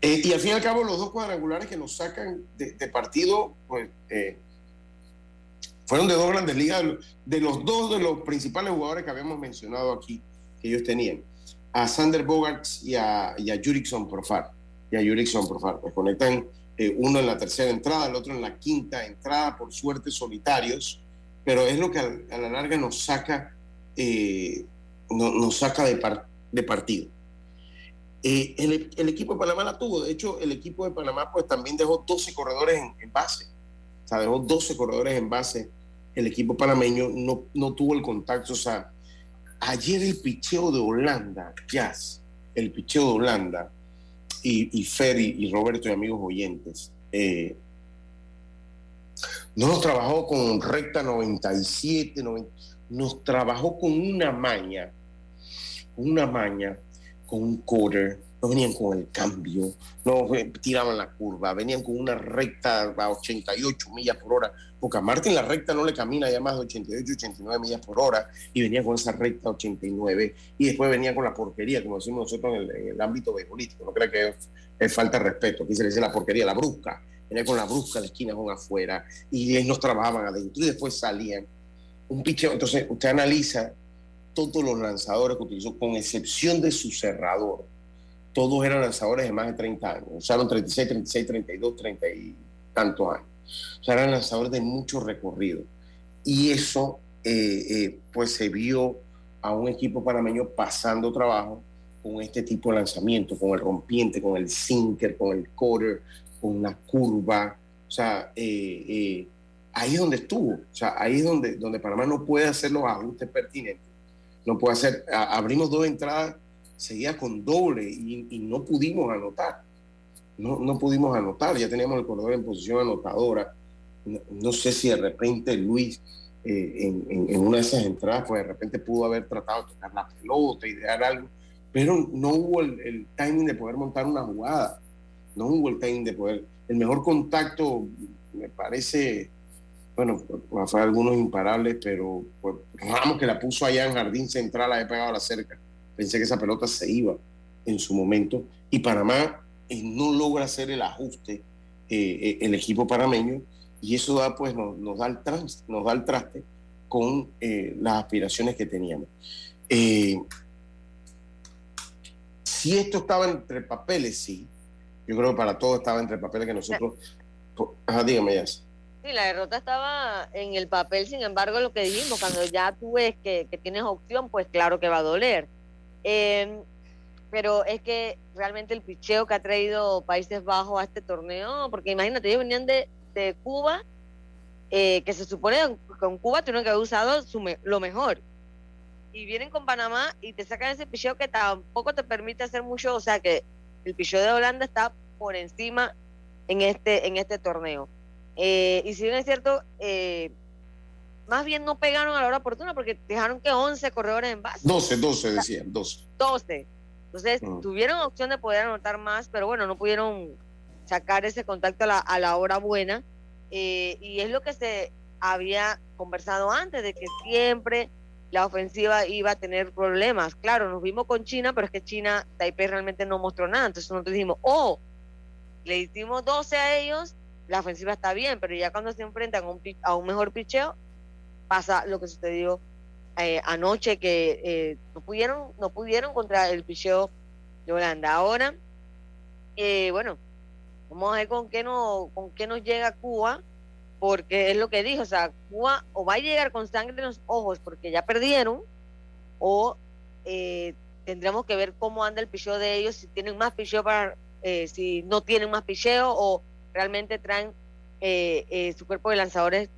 Eh, y al fin y al cabo, los dos cuadrangulares que nos sacan de, partido, pues eh, fueron de dos grandes ligas, de los dos de los principales jugadores que habíamos mencionado aquí, que ellos tenían, a Sander Bogarts y a, y Profar. Y a Jurickson Profar. Pues conectan eh, uno en la tercera entrada, el otro en la quinta entrada, por suerte solitarios, pero es lo que a, la larga nos saca, eh, nos saca de, de partido. Eh, el, equipo de Panamá la tuvo, de hecho el equipo de Panamá pues también dejó 12 corredores en base, o sea, dejó 12 corredores en base el equipo panameño no, no tuvo el contacto. O sea, ayer el picheo de Holanda, Jazz, el picheo de Holanda, y, Ferry y Roberto y amigos oyentes, eh, no nos trabajó con recta 97, nos trabajó con una maña, una maña, con un quarter, no venían con el cambio, no eh, tiraban la curva, venían con una recta a 88 millas por hora, porque a Martin la recta no le camina ya más de 88, 89 millas por hora, y venía con esa recta 89, y después venía con la porquería, como decimos nosotros en el, ámbito beisbolístico, no creo que es, falta de respeto, aquí se le dice la porquería, la brusca, venía con la brusca de esquina con afuera, y ellos trabajaban adentro, y después salían. Un picheo, entonces usted analiza todos los lanzadores que utilizó, con excepción de su cerrador, todos eran lanzadores de más de 30 años, usaron 36, 36, 32, 30 y tantos años. O sea, eran lanzadores de mucho recorrido. Y eso, eh, eh, pues se vio a un equipo panameño pasando trabajo con este tipo de lanzamiento, con el rompiente, con el sinker, con el quarter, con la curva. O sea, eh, ahí es donde estuvo. O sea, ahí es donde, donde Panamá no puede hacer los ajustes pertinentes. No puede hacer, abrimos dos entradas seguía con doble y, no pudimos anotar. No, no, pudimos anotar, ya teníamos el corredor en posición anotadora. No, sé si de repente Luis eh, en, una de esas entradas, pues de repente pudo haber tratado de tocar la pelota y dejar algo, pero no hubo el, timing de poder montar una jugada. No hubo el timing de poder. El mejor contacto, me parece, bueno, fue algunos imparables, pero pues, Ramos que la puso allá en Jardín Central, ha pegado a la cerca Pensé que esa pelota se iba en su momento y Panamá eh, no logra hacer el ajuste eh, eh, el equipo panameño y eso da, pues, nos, da, el nos da el traste con las aspiraciones que teníamos. si esto estaba entre papeles, sí. Yo creo que para todos estaba entre papeles que nosotros... Ajá, dígame, ya. Sí, la derrota estaba en el papel, sin embargo, lo que dijimos, cuando ya tú ves que, que tienes opción, pues claro que va a doler. Em, pero es que realmente el picheo que ha traído Países Bajos a este torneo, porque imagínate, ellos venían de, de Cuba, eh, que se supone que con Cuba tuvieron que haber usado lo mejor. Y vienen con Panamá y te sacan ese picheo que tampoco te permite hacer mucho, o sea que el picheo de Holanda está por encima en este, en este torneo. Eh, y si bien es cierto, eh, más bien no pegaron a la hora oportuna porque dejaron que 11 corredores en base. 12, 12 decían, 12. 12. Entonces mm. tuvieron opción de poder anotar más, pero bueno, no pudieron sacar ese contacto a la, hora buena. Eh, y es lo que se había conversado antes, de que siempre la ofensiva iba a tener problemas. Claro, nos vimos con China, pero es que China, Taipei realmente no mostró nada. Entonces nosotros dijimos, oh, le hicimos 12 a ellos, la ofensiva está bien, pero ya cuando se enfrentan a un, a un mejor picheo, pasa lo que sucedió eh, anoche, que eh, no pudieron no pudieron contra el picheo de Holanda. Ahora, eh, bueno, vamos a ver con qué, no, con qué nos llega Cuba, porque es lo que dijo, o sea, Cuba o va a llegar con sangre en los ojos porque ya perdieron, o tendremos que ver cómo anda el picheo de ellos, si tienen más picheo para, si no tienen más picheo o realmente traen su cuerpo de lanzadores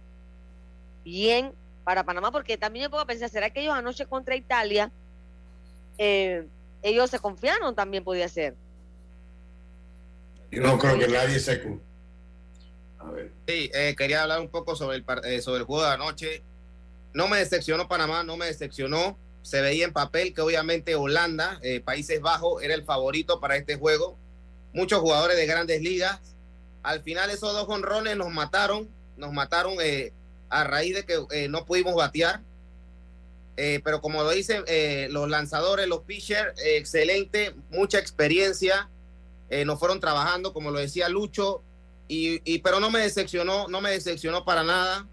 bien para Panamá, porque también me puedo pensar, ¿será que ellos anoche contra Italia, eh, ellos se confiaron también podía ser? Yo no creo que nadie se... A ver. Sí, eh, quería hablar un poco sobre el, eh, sobre el juego de anoche. No me decepcionó Panamá, no me decepcionó. Se veía en papel que obviamente Holanda, Países Bajos, era el favorito para este juego. Muchos jugadores de grandes ligas. Al final esos dos honrones nos mataron, nos mataron a raíz de que eh, no pudimos batear. Eh, pero como lo dicen eh, los lanzadores, los pitchers, excelente, mucha experiencia. nos fueron trabajando, como lo decía Lucho, y, pero no me decepcionó, no me decepcionó para nada.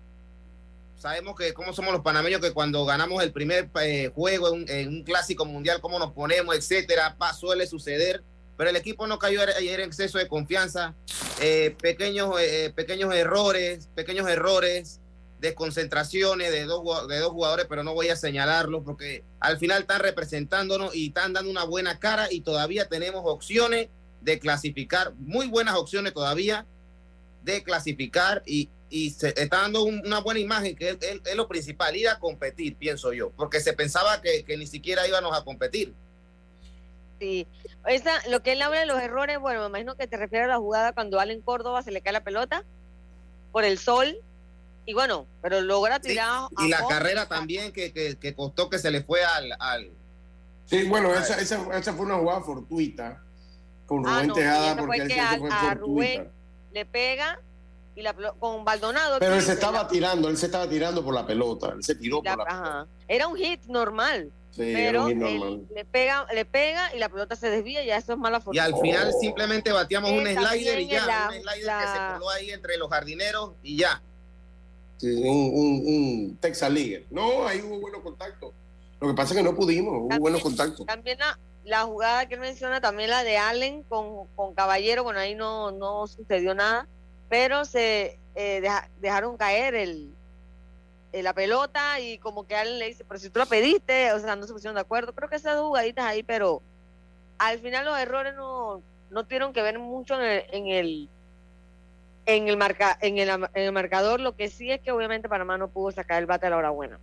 Sabemos que como somos los panameños, que cuando ganamos el primer juego en, un clásico mundial, cómo nos ponemos, etcétera, suele suceder. Pero el equipo no cayó ayer en exceso de confianza. pequeños, pequeños errores, pequeños errores desconcentraciones de dos, de dos jugadores, pero no voy a señalarlos porque al final están representándonos y están dando una buena cara y todavía tenemos opciones de clasificar, muy buenas opciones todavía de clasificar y, y se está dando una buena imagen, que es, lo principal, ir a competir, pienso yo, porque se pensaba que, que ni siquiera íbamos a competir. Sí, Esa, lo que él habla de los errores, bueno, me imagino que te refieres a la jugada cuando Allen Córdoba se le cae la pelota por el sol y bueno, pero logra tirar. y la carrera también que, costó que se le fue al. al sí, bueno, esa, esa, fue una jugada fortuita. Con ah, Rubén Tejada, porque él a, fue a Rubén le pega y la con Baldonado. Pero él se estaba tirando, él se estaba tirando por la pelota, él se tiró por la pelota. Era un hit normal. pero él le pega, le pega y la pelota se desvía y ya eso es mala fortuna. Y al final simplemente batíamos un slider y ya, un slider que se coló ahí entre los jardineros y ya. Un, un, un Texas League. No, ahí hubo buenos contactos. Lo que pasa es que no pudimos, hubo buenos contactos. También la, jugada que él menciona, también la de Allen con, con Caballero, bueno, ahí no, no sucedió nada, pero se eh, dejaron caer el, eh, la pelota y como que Allen le dice, pero si tú la pediste, o sea, no se pusieron de acuerdo. Creo que esas jugaditas ahí, pero al final los errores no, no tuvieron que ver mucho en el, en el en el, marca, en el, en el marcador. Lo que sí es que obviamente Panamá no pudo sacar el bate a la hora buena.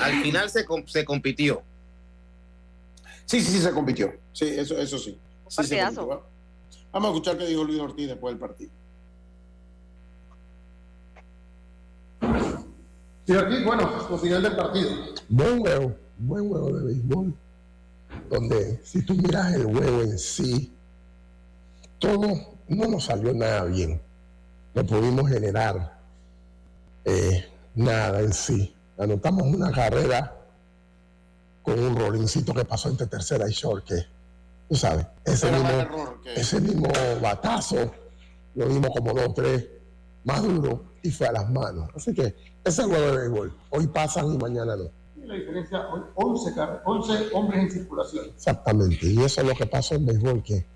Al final se, se compitió. Sí, sí, sí, se compitió. Sí, eso, eso sí. sí Vamos a escuchar qué dijo Luis Ortiz después del partido. Sí, aquí, bueno, lo final del partido. Buen huevo, buen huevo de béisbol. Donde si tú miras el huevo en sí, todo no nos salió nada bien. No pudimos generar eh, nada en sí anotamos una carrera con un rolincito que pasó entre tercera y short, que tú sabes, ese, mismo, ese mismo batazo lo dimos como dos, tres, más duro y fue a las manos. Así que ese es el juego de béisbol. Hoy pasan y mañana no. Y la diferencia, hoy 11, 11 hombres en circulación. Exactamente, y eso es lo que pasa en béisbol, que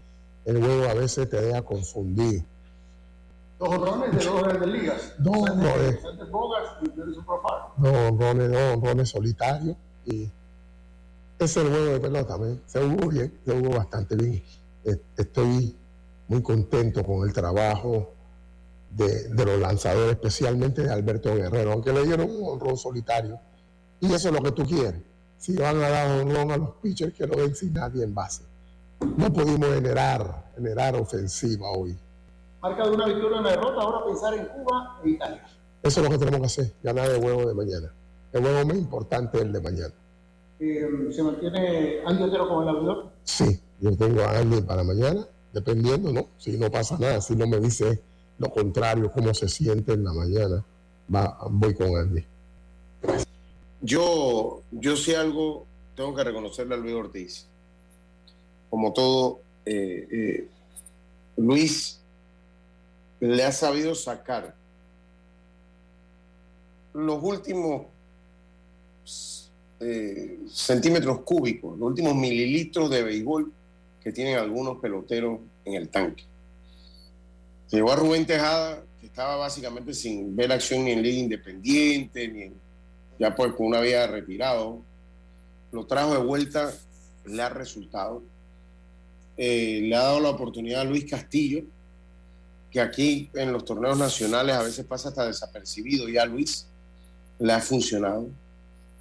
el juego a veces te deja confundir Dos honrones de dos grandes ligas. Dos honrones. Dos honrones, dos honrones solitarios. Y ese es el juego de pelota. Se jugó bien, se jugó bastante bien. Estoy muy contento con el trabajo de, los lanzadores, especialmente de Alberto Guerrero, aunque le dieron un honrón solitario. Y eso es lo que tú quieres. Si van a dar honrón a los pitchers, que lo den sin nadie en base. No pudimos generar, generar ofensiva hoy marca de una victoria o una derrota, ahora pensar en Cuba e Italia. Eso es lo que tenemos que hacer, ganar el huevo de mañana. El huevo más importante es el de mañana. Eh, ¿Se mantiene Andy Otero como el abridor? Sí, yo tengo a Andy para mañana, dependiendo, ¿no? Si no pasa nada, si no me dice lo contrario, cómo se siente en la mañana, va, voy con Andy. Yo, yo sí algo tengo que reconocerle a Luis Ortiz. Como todo, eh, eh, Luis le ha sabido sacar los últimos eh, centímetros cúbicos, los últimos mililitros de béisbol que tienen algunos peloteros en el tanque. Se llevó a Rubén Tejada, que estaba básicamente sin ver acción ni en Liga Independiente, ni ya pues con una vida retirado. Lo trajo de vuelta, le ha resultado. Eh, le ha dado la oportunidad a Luis Castillo, que aquí en los torneos nacionales a veces pasa hasta desapercibido. Ya Luis le ha funcionado,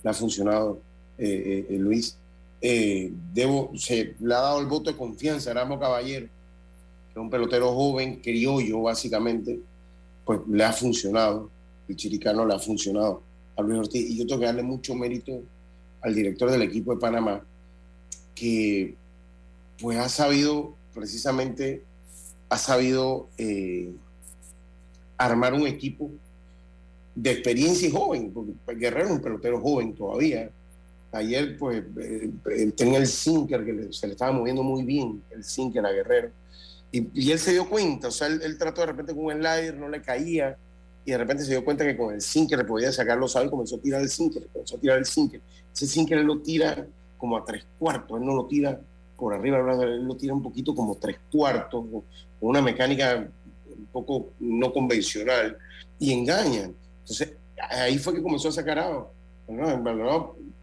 le ha funcionado eh, eh, Luis. Eh, debo, se le ha dado el voto de confianza a Ramo Caballero, que es un pelotero joven, criollo básicamente, pues le ha funcionado, el chiricano le ha funcionado a Luis Ortiz. Y yo tengo que darle mucho mérito al director del equipo de Panamá, que pues ha sabido precisamente ha sabido eh, armar un equipo de experiencia y joven, porque Guerrero es un pelotero joven todavía. Ayer, pues, eh, eh, tenía el sinker que se le estaba moviendo muy bien, el sinker a Guerrero. Y, él se dio cuenta, o sea, él, trató de repente con un slider, no le caía, y de repente se dio cuenta que con el sinker le podía sacar los y comenzó a tirar el sinker, comenzó a tirar el sinker. Ese sinker él lo tira como a tres cuartos, él no lo tira por arriba, lo tira un poquito como tres cuartos, una mecánica un poco no convencional y engañan. Entonces, ahí fue que comenzó a sacar agua.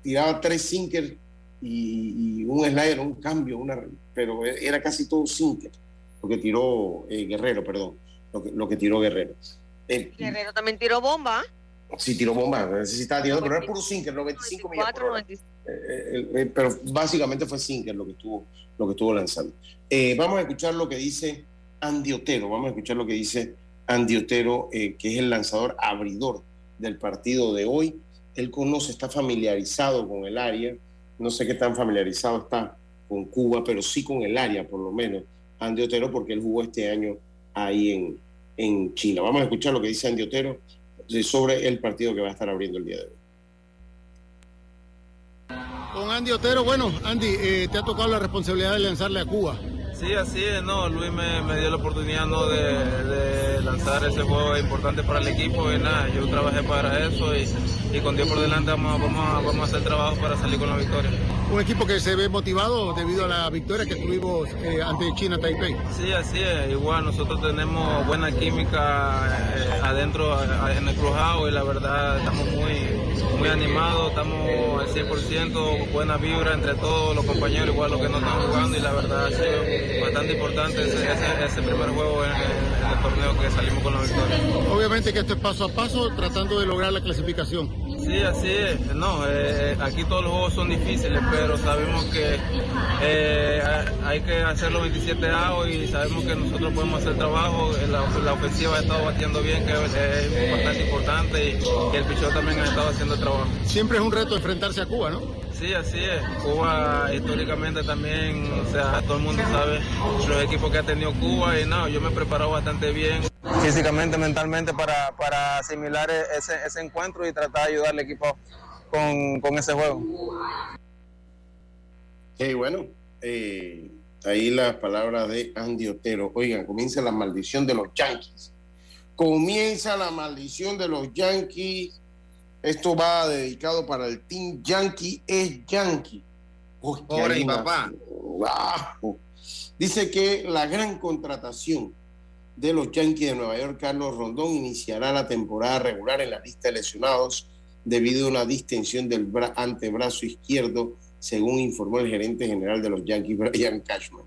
tiraba tres sinkers y, un slider, un cambio, una, pero era casi todo sinker, lo que tiró eh, Guerrero, perdón, lo que, lo que tiró Guerrero. Guerrero también tiró bomba. Sí, tiró bomba, necesitaba tirando, pero era puro sinker, 95 millas pero básicamente fue sinker lo que estuvo, lo que estuvo lanzando. Eh, vamos a escuchar lo que dice Andy Otero. Vamos a escuchar lo que dice Andy Otero, eh, que es el lanzador abridor del partido de hoy. Él conoce, está familiarizado con el área. No sé qué tan familiarizado está con Cuba, pero sí con el área, por lo menos. Andy Otero porque él jugó este año ahí en, en China. Vamos a escuchar lo que dice Andy Otero sobre el partido que va a estar abriendo el día de hoy. Con Andy Otero, bueno, Andy, eh, te ha tocado la responsabilidad de lanzarle a Cuba. Sí, así es, no, Luis me, dio la oportunidad ¿no? de, lanzar ese juego importante para el equipo y nada, yo trabajé para eso y, con Dios por delante vamos, vamos, vamos, a hacer trabajo para salir con la victoria. Un equipo que se ve motivado debido a la victoria que tuvimos eh, ante China Taipei. Sí, así es, igual nosotros tenemos buena química eh, adentro en el crujado y la verdad estamos muy muy animado, estamos al 100%, buena vibra entre todos los compañeros, igual los que no están jugando y la verdad ha sido bastante importante ese, primer juego en, el torneo que salimos con la victoria. Obviamente que esto es paso a paso tratando de lograr la clasificación. Sí, así es. No, eh, aquí todos los juegos son difíciles, pero sabemos que eh, hay que hacer los 27 AO y sabemos que nosotros podemos hacer trabajo. La, ofensiva ha estado batiendo bien, que es bastante importante, y, el pichón también ha estado haciendo trabajo. Siempre es un reto enfrentarse a Cuba, ¿no? Sí, así es. Cuba históricamente también, o sea, todo el mundo sabe los equipos que ha tenido Cuba y no, yo me he preparado bastante bien físicamente, mentalmente para, para asimilar ese, ese, encuentro y tratar de ayudar al equipo con, con ese juego. Sí, bueno, eh, ahí las palabras de Andy Otero. Oigan, comienza la maldición de los Yankees. Comienza la maldición de los Yankees. Esto va dedicado para el Team Yankee es Yankee. Pobre papá. Dice que la gran contratación de los Yankees de Nueva York, Carlos Rondón, iniciará la temporada regular en la lista de lesionados debido a una distensión del antebrazo izquierdo, según informó el gerente general de los Yankees, Brian Cashman.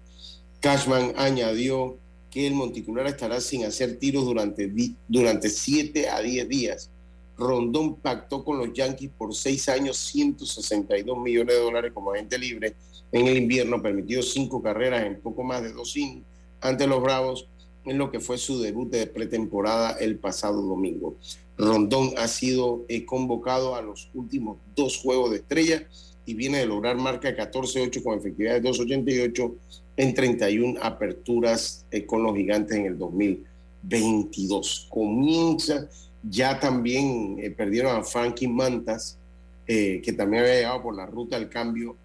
Cashman añadió que el monticular estará sin hacer tiros durante, durante 7 a 10 días. Rondón pactó con los Yankees por 6 años 162 millones de dólares como agente libre. En el invierno permitió 5 carreras en poco más de 2 innings ante los Bravos en lo que fue su debut de pretemporada el pasado domingo. Rondón ha sido eh, convocado a los últimos dos juegos de estrella y viene de lograr marca 14-8 con efectividad de 2.88 en 31 aperturas eh, con los gigantes en el 2022. Comienza, ya también eh, perdieron a Frankie Mantas, que también había llegado por la ruta del cambio,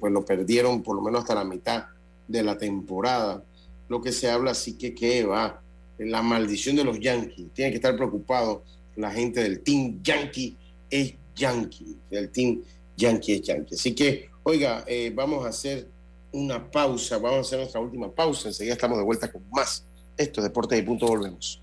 pues lo perdieron por lo menos hasta la mitad de la temporada lo que se habla, así que que va, la maldición de los Yankees. Tiene que estar preocupado la gente del Team Yankee es Yankee, del Team Yankee es Yankee. Así que, oiga, eh, vamos a hacer una pausa, vamos a hacer nuestra última pausa, enseguida estamos de vuelta con más. Esto es Deportes y Punto, volvemos.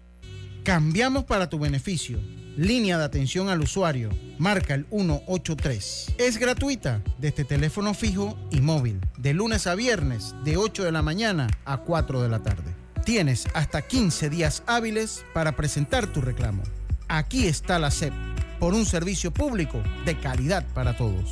Cambiamos para tu beneficio. Línea de atención al usuario. Marca el 183. Es gratuita desde teléfono fijo y móvil. De lunes a viernes, de 8 de la mañana a 4 de la tarde. Tienes hasta 15 días hábiles para presentar tu reclamo. Aquí está la SEP, por un servicio público de calidad para todos.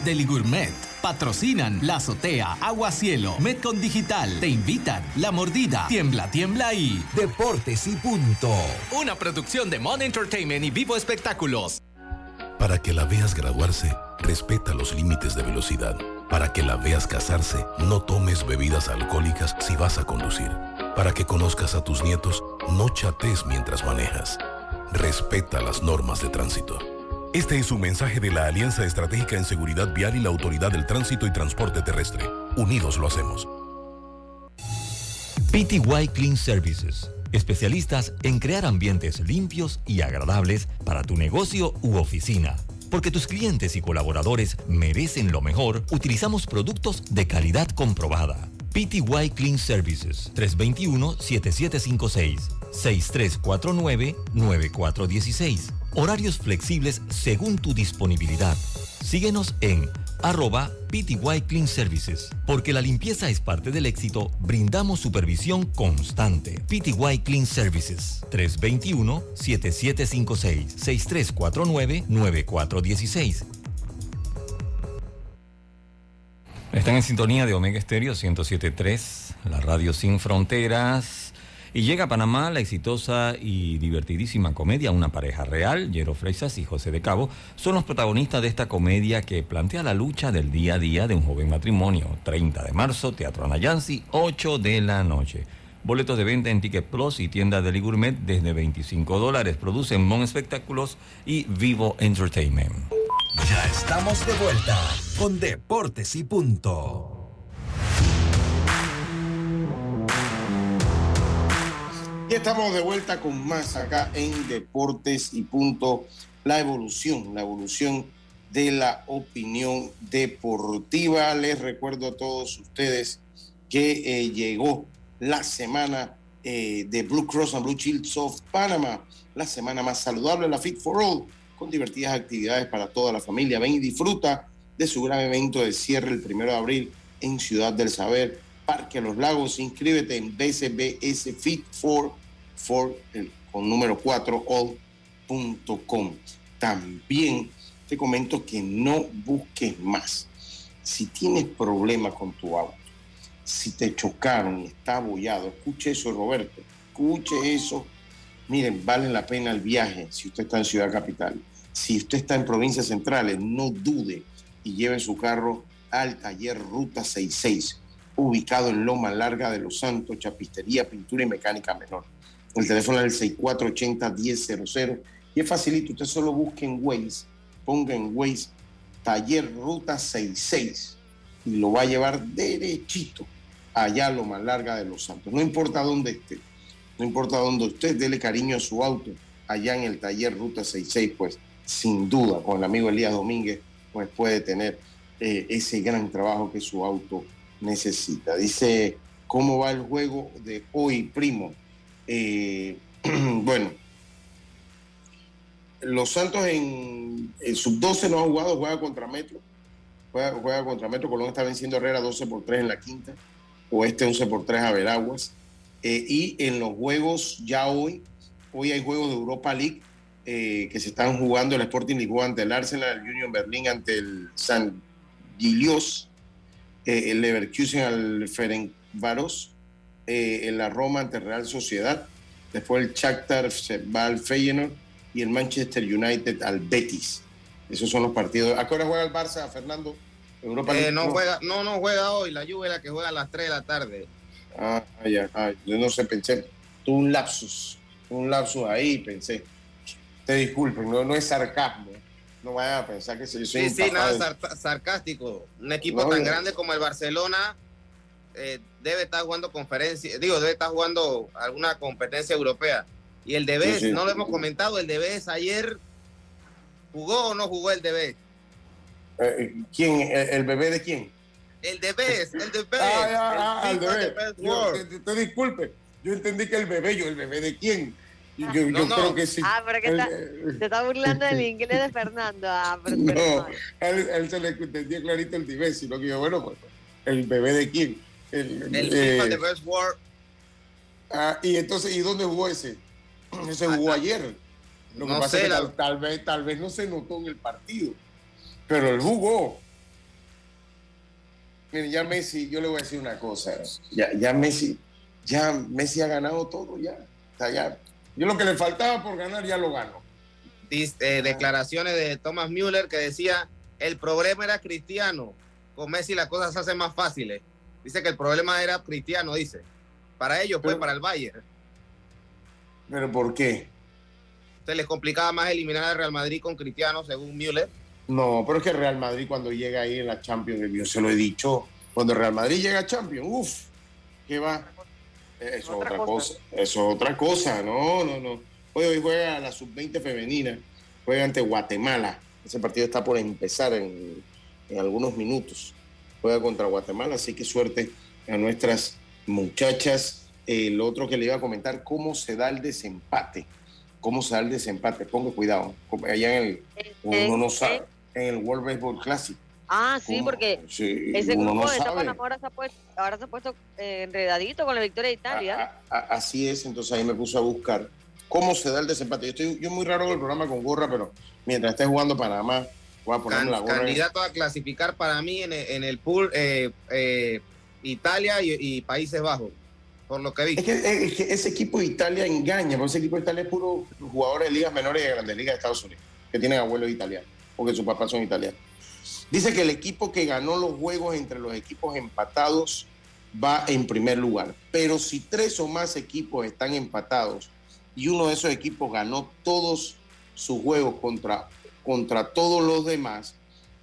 Deli Gourmet. Patrocinan La Azotea, Agua Cielo, Metcon Digital. Te invitan La Mordida, Tiembla, Tiembla y Deportes y Punto. Una producción de Mon Entertainment y Vivo Espectáculos. Para que la veas graduarse, respeta los límites de velocidad. Para que la veas casarse, no tomes bebidas alcohólicas si vas a conducir. Para que conozcas a tus nietos, no chates mientras manejas. Respeta las normas de tránsito. Este es un mensaje de la Alianza Estratégica en Seguridad Vial y la Autoridad del Tránsito y Transporte Terrestre. Unidos lo hacemos. PTY Clean Services especialistas en crear ambientes limpios y agradables para tu negocio u oficina. Porque tus clientes y colaboradores merecen lo mejor, utilizamos productos de calidad comprobada. PTY Clean Services 321-7756 6349-9416. Horarios flexibles según tu disponibilidad. Síguenos en arroba PTY Clean Services. Porque la limpieza es parte del éxito, brindamos supervisión constante. PTY Clean Services 321-7756-6349-9416. Están en sintonía de Omega Estéreo 1073, la radio sin fronteras. Y llega a Panamá la exitosa y divertidísima comedia Una pareja real. Jero Freisas y José de Cabo son los protagonistas de esta comedia que plantea la lucha del día a día de un joven matrimonio. 30 de marzo, Teatro Anayansi, 8 de la noche. Boletos de venta en Ticket Plus y tienda de Gourmet desde 25 dólares. Producen Mon Espectáculos y Vivo Entertainment. Ya estamos de vuelta con Deportes y Punto. Estamos de vuelta con más acá en Deportes y Punto. La evolución, la evolución de la opinión deportiva. Les recuerdo a todos ustedes que eh, llegó la semana eh, de Blue Cross and Blue Shields of Panama, la semana más saludable, la Fit for All, con divertidas actividades para toda la familia. Ven y disfruta de su gran evento de cierre el primero de abril en Ciudad del Saber, Parque Los Lagos. Inscríbete en bcbsfit 4 Ford el, con número 4, all.com. También te comento que no busques más. Si tienes problemas con tu auto, si te chocaron y está abollado, escuche eso, Roberto, escuche eso. Miren, vale la pena el viaje si usted está en Ciudad Capital. Si usted está en provincias centrales, no dude y lleve su carro al taller Ruta 66, ubicado en Loma Larga de los Santos, Chapistería, Pintura y Mecánica Menor el teléfono es el 6480-1000 y es facilito. Usted solo busque en Waze, ponga en Waze Taller Ruta 66 y lo va a llevar derechito allá a lo más larga de Los Santos. No importa dónde esté, no importa dónde usted dele cariño a su auto, allá en el Taller Ruta 66, pues sin duda con el amigo Elías Domínguez, pues puede tener eh, ese gran trabajo que su auto necesita. Dice, ¿cómo va el juego de hoy, primo? Eh, [CLEARS THROAT] bueno, los Santos en, sub-12 no han jugado, juega contra Metro. Juega, contra Metro. Colón está venciendo Herrera 12 por 3 en la quinta. Oeste 11 por 3 a Veraguas. Eh, y en los juegos ya hoy, hoy hay juegos de Europa League eh, que se están jugando. El Sporting Lisboa ante el Arsenal, el Union Berlin ante el San Gilios, el Leverkusen al Ferencváros eh, en la Roma ante Real Sociedad, después el Shakhtar se va al Feyenoord y el Manchester United al Betis. Esos son los partidos. ¿A qué hora juega el Barça, Fernando? Europa eh, no, juega, no, no juega hoy. La Juve es la que juega a las 3 de la tarde. Ah, ya, ah, yo no sé, pensé. Tuve un lapsus, un lapsus ahí, pensé. Te disculpen, no, no es sarcasmo. No vayan a pensar que soy, Sí, sí, nada sarcástico. Un equipo tan grande como el Barcelona eh, debe estar jugando conferencia, digo, debe estar jugando alguna competencia europea. Y el Debes, no lo hemos comentado, el Debes ayer jugó o no jugó el Debes. Eh, ¿Quién? ¿El, bebé de quién? El Debes, el Debes. [LAUGHS] Ah, el, Debes. te, disculpe, yo entendí que el bebé, yo, ¿el bebé de quién? Yo, yo creo que sí. Ah, pero que está, te está burlando del inglés de Fernando. Ah, [LAUGHS] no, él, él, se le entendió clarito el Debes, sino que yo, bueno, pues, ¿el bebé de quién? El, FIFA de Best War. Ah, y entonces, ¿y dónde jugó ese? [CLEARS THROAT] Ese jugó ayer. Lo que pasa es que tal, vez, tal vez no se notó en el partido, pero él jugó. Miren, ya Messi, yo le voy a decir una cosa. Ya, ya Messi, ya Messi ha ganado todo ya. ya. Yo lo que le faltaba por ganar ya lo ganó. Eh, declaraciones de Thomas Müller que decía el problema era cristiano. Con Messi las cosas se hacen más fáciles. Dice que el problema era Cristiano, dice. Para ellos, pues, para el Bayern. ¿Pero por qué? ¿Se les complicaba más eliminar al Real Madrid con Cristiano, según Müller? No, pero es que Real Madrid cuando llega ahí en la Champions, yo se lo he dicho, cuando Real Madrid llega a Champions, uff, ¿qué va? Eso es otra, cosa. Eso es otra cosa, no, no, no. Hoy, hoy juega la sub-20 femenina, juega ante Guatemala. Ese partido está por empezar en, en algunos minutos juega contra Guatemala, así que suerte a nuestras muchachas. El otro que le iba a comentar, cómo se da el desempate, cómo se da el desempate, ponga cuidado, allá en el, uno no sabe, en el World Baseball Classic. Ah, sí, porque ese grupo de Panamá ahora se ha puesto, ahora se ha puesto eh, enredadito con la victoria de Italia. así es, entonces ahí me puse a buscar cómo se da el desempate. Yo estoy yo muy raro con el programa con gorra, pero mientras esté jugando Panamá, voy a ponerme la gorra. Candidato a clasificar para mí en el, en el pool eh, eh, Italia y, Países Bajos, por lo que vi. Es que, ese equipo de Italia engaña, porque ese equipo de Italia es puro jugadores de ligas menores y de grandes ligas de Estados Unidos, que tienen abuelos italianos, porque sus papás son italianos. Dice que el equipo que ganó los juegos entre los equipos empatados va en primer lugar. Pero si tres o más equipos están empatados y uno de esos equipos ganó todos sus juegos contra, contra todos los demás,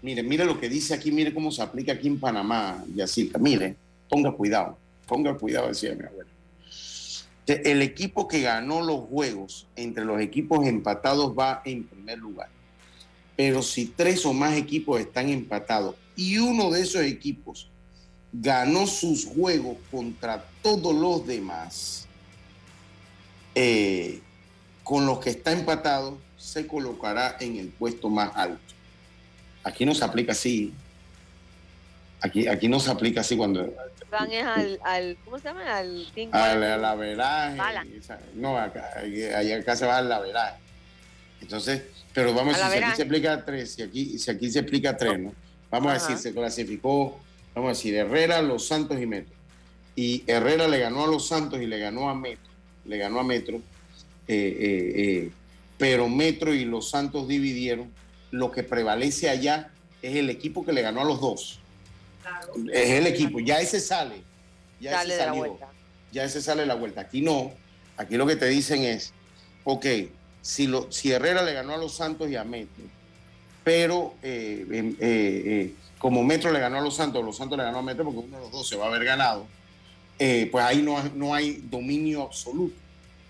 mire, mire lo que dice aquí, mire cómo se aplica aquí en Panamá, Yacirca. Mire, ponga cuidado, ponga cuidado, decía mi abuelo. El equipo que ganó los juegos entre los equipos empatados va en primer lugar. Pero si tres o más equipos están empatados y uno de esos equipos ganó sus juegos contra todos los demás, eh, con los que está empatado, se colocará en el puesto más alto. Aquí no se aplica así. Aquí, aquí no se aplica así cuando... Van al, al ¿cómo se llama? Al, al, al averaje. No, acá, acá se va al averaje. Entonces, pero vamos a decir, si aquí se explica tres, si aquí, si aquí se explica tres, ¿no? Vamos a decir, se clasificó, vamos a decir, Herrera, Los Santos y Metro. Y Herrera le ganó a Los Santos y le ganó a Metro, le ganó a Metro, eh, eh, eh, pero Metro y Los Santos dividieron. Lo que prevalece allá es el equipo que le ganó a los dos. Es el equipo, ya ese sale. Ya ese salió, Ya ese sale la vuelta. Aquí no. Aquí lo que te dicen es, ok, si, lo, si Herrera le ganó a los Santos y a Metro, pero eh, eh, eh, como Metro le ganó a los Santos, los Santos le ganó a Metro porque uno de los dos se va a haber ganado, pues ahí no, no hay dominio absoluto.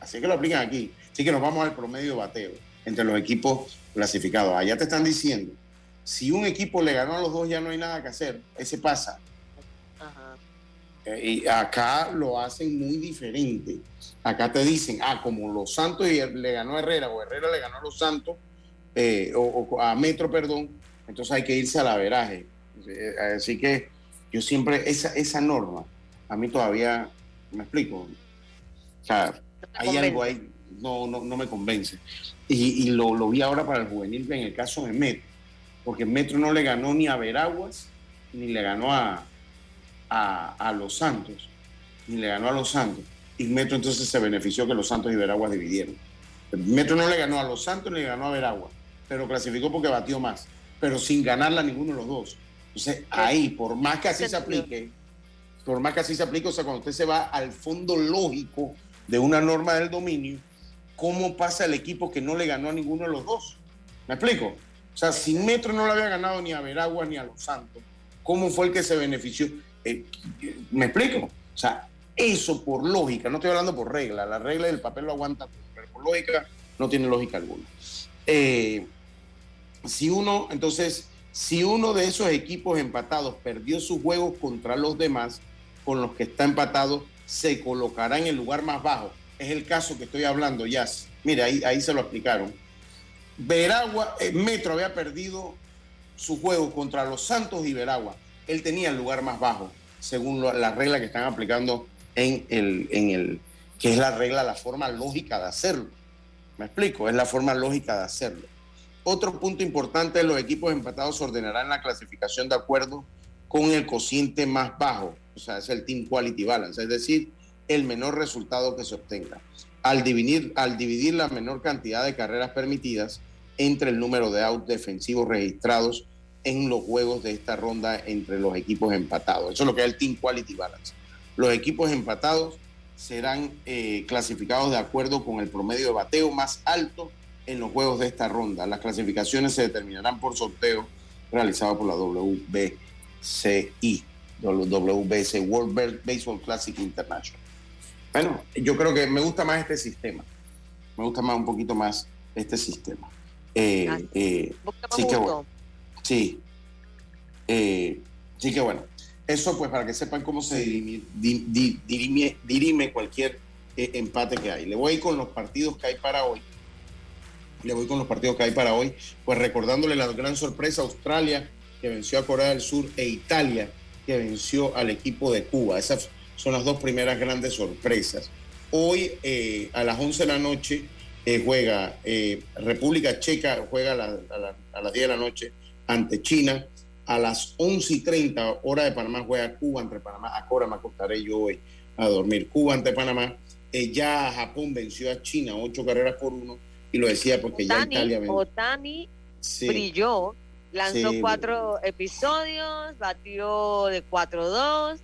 Así que lo aplican aquí. Así que nos vamos al promedio de bateo entre los equipos clasificados. Allá te están diciendo, si un equipo le ganó a los dos ya no hay nada que hacer, ese pasa. y acá lo hacen muy diferente. Acá te dicen, ah, como los Santos y le ganó a Herrera o Herrera le ganó a los Santos, eh, o, a Metro, perdón, entonces hay que irse al averaje. Eh, así que yo siempre, esa, esa norma, a mí todavía, me explico, o sea, hay algo ahí, no, no, no me convence. Y, lo, lo, vi ahora para el juvenil en el caso de Metro, porque Metro no le ganó ni a Veraguas, ni le ganó a, a, a Los Santos, ni le ganó a Los Santos y Metro entonces se benefició que los Santos y Veragua dividieron. Metro no le ganó a los Santos ni le ganó a Veragua, pero clasificó porque batió más, pero sin ganarla ninguno de los dos. Entonces ahí, por más que así se aplique, por más que así se aplique, o sea, cuando usted se va al fondo lógico de una norma del dominio, ¿cómo pasa el equipo que no le ganó a ninguno de los dos? ¿Me explico? O sea, sin Metro no le había ganado ni a Veragua ni a Los Santos. ¿Cómo fue el que se benefició? Eh, ¿Me explico? O sea, eso por lógica, no estoy hablando por regla, la regla del papel lo aguanta, pero por lógica no tiene lógica alguna. Eh, si uno, entonces, si uno de esos equipos empatados perdió su juego contra los demás, con los que está empatado, se colocará en el lugar más bajo. Es el caso que estoy hablando, ya. Mira, ahí, ahí se lo explicaron. Veragua, eh, Metro había perdido su juego contra los Santos y Veragua. Él tenía el lugar más bajo, según las reglas que están aplicando en el, en el, que es la regla, la forma lógica de hacerlo. ¿Me explico? Es la forma lógica de hacerlo. Otro punto importante, los equipos empatados ordenarán la clasificación de acuerdo con el cociente más bajo, o sea, es el Team Quality Balance, es decir, el menor resultado que se obtenga. Al dividir, al dividir la menor cantidad de carreras permitidas entre el número de outs defensivos registrados en los juegos de esta ronda entre los equipos empatados. Eso es lo que es el Team Quality Balance. Los equipos empatados serán eh, clasificados de acuerdo con el promedio de bateo más alto en los juegos de esta ronda. Las clasificaciones se determinarán por sorteo realizado por la WBCI, WBC World Baseball Classic International. Bueno, yo creo que me gusta más este sistema. Me gusta más un poquito más este sistema. Eh, ah, eh, sí, que bueno. Sí. sí que bueno. Eso pues para que sepan cómo se dirime, cualquier eh, empate que hay. Le voy a ir con los partidos que hay para hoy. Le voy con los partidos que hay para hoy, pues recordándole la gran sorpresa, Australia que venció a Corea del Sur, e Italia, que venció al equipo de Cuba. Esas son las dos primeras grandes sorpresas. Hoy eh, a las 11 de la noche eh, juega eh, República Checa, juega a, las 10 de la noche ante China. A las 11 y 30 hora de Panamá juega Cuba ante Panamá. Ahora me acostaré yo hoy a dormir. Cuba ante Panamá. ya Japón venció a China ocho carreras por uno y lo decía porque ya Italia venció. Otani brilló, lanzó cuatro episodios, batió de 4-2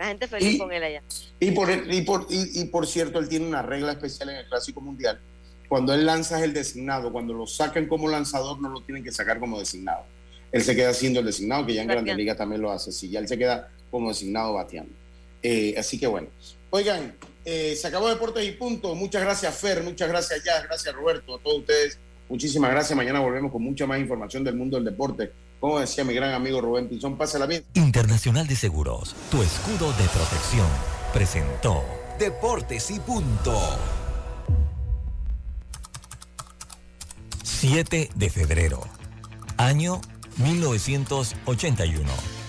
la gente feliz con él allá. Y por, y, por, y, por cierto, él tiene una regla especial en el Clásico Mundial. Cuando él lanza es el designado, cuando lo sacan como lanzador, no lo tienen que sacar como designado. Él se queda siendo el designado, que ya en Grande Liga también lo hace. Sí, ya él se queda como designado bateando. Eh, así que bueno. Oigan, eh, se acabó Deportes y Punto. Muchas gracias, Fer. Muchas gracias, Jazz. Gracias, Roberto. A todos ustedes. Muchísimas gracias. Mañana volvemos con mucha más información del mundo del deporte. Como decía mi gran amigo Rubén Pinzón, pásala bien. Internacional de Seguros, tu escudo de protección, presentó Deportes y Punto. 7 de febrero, año 1981.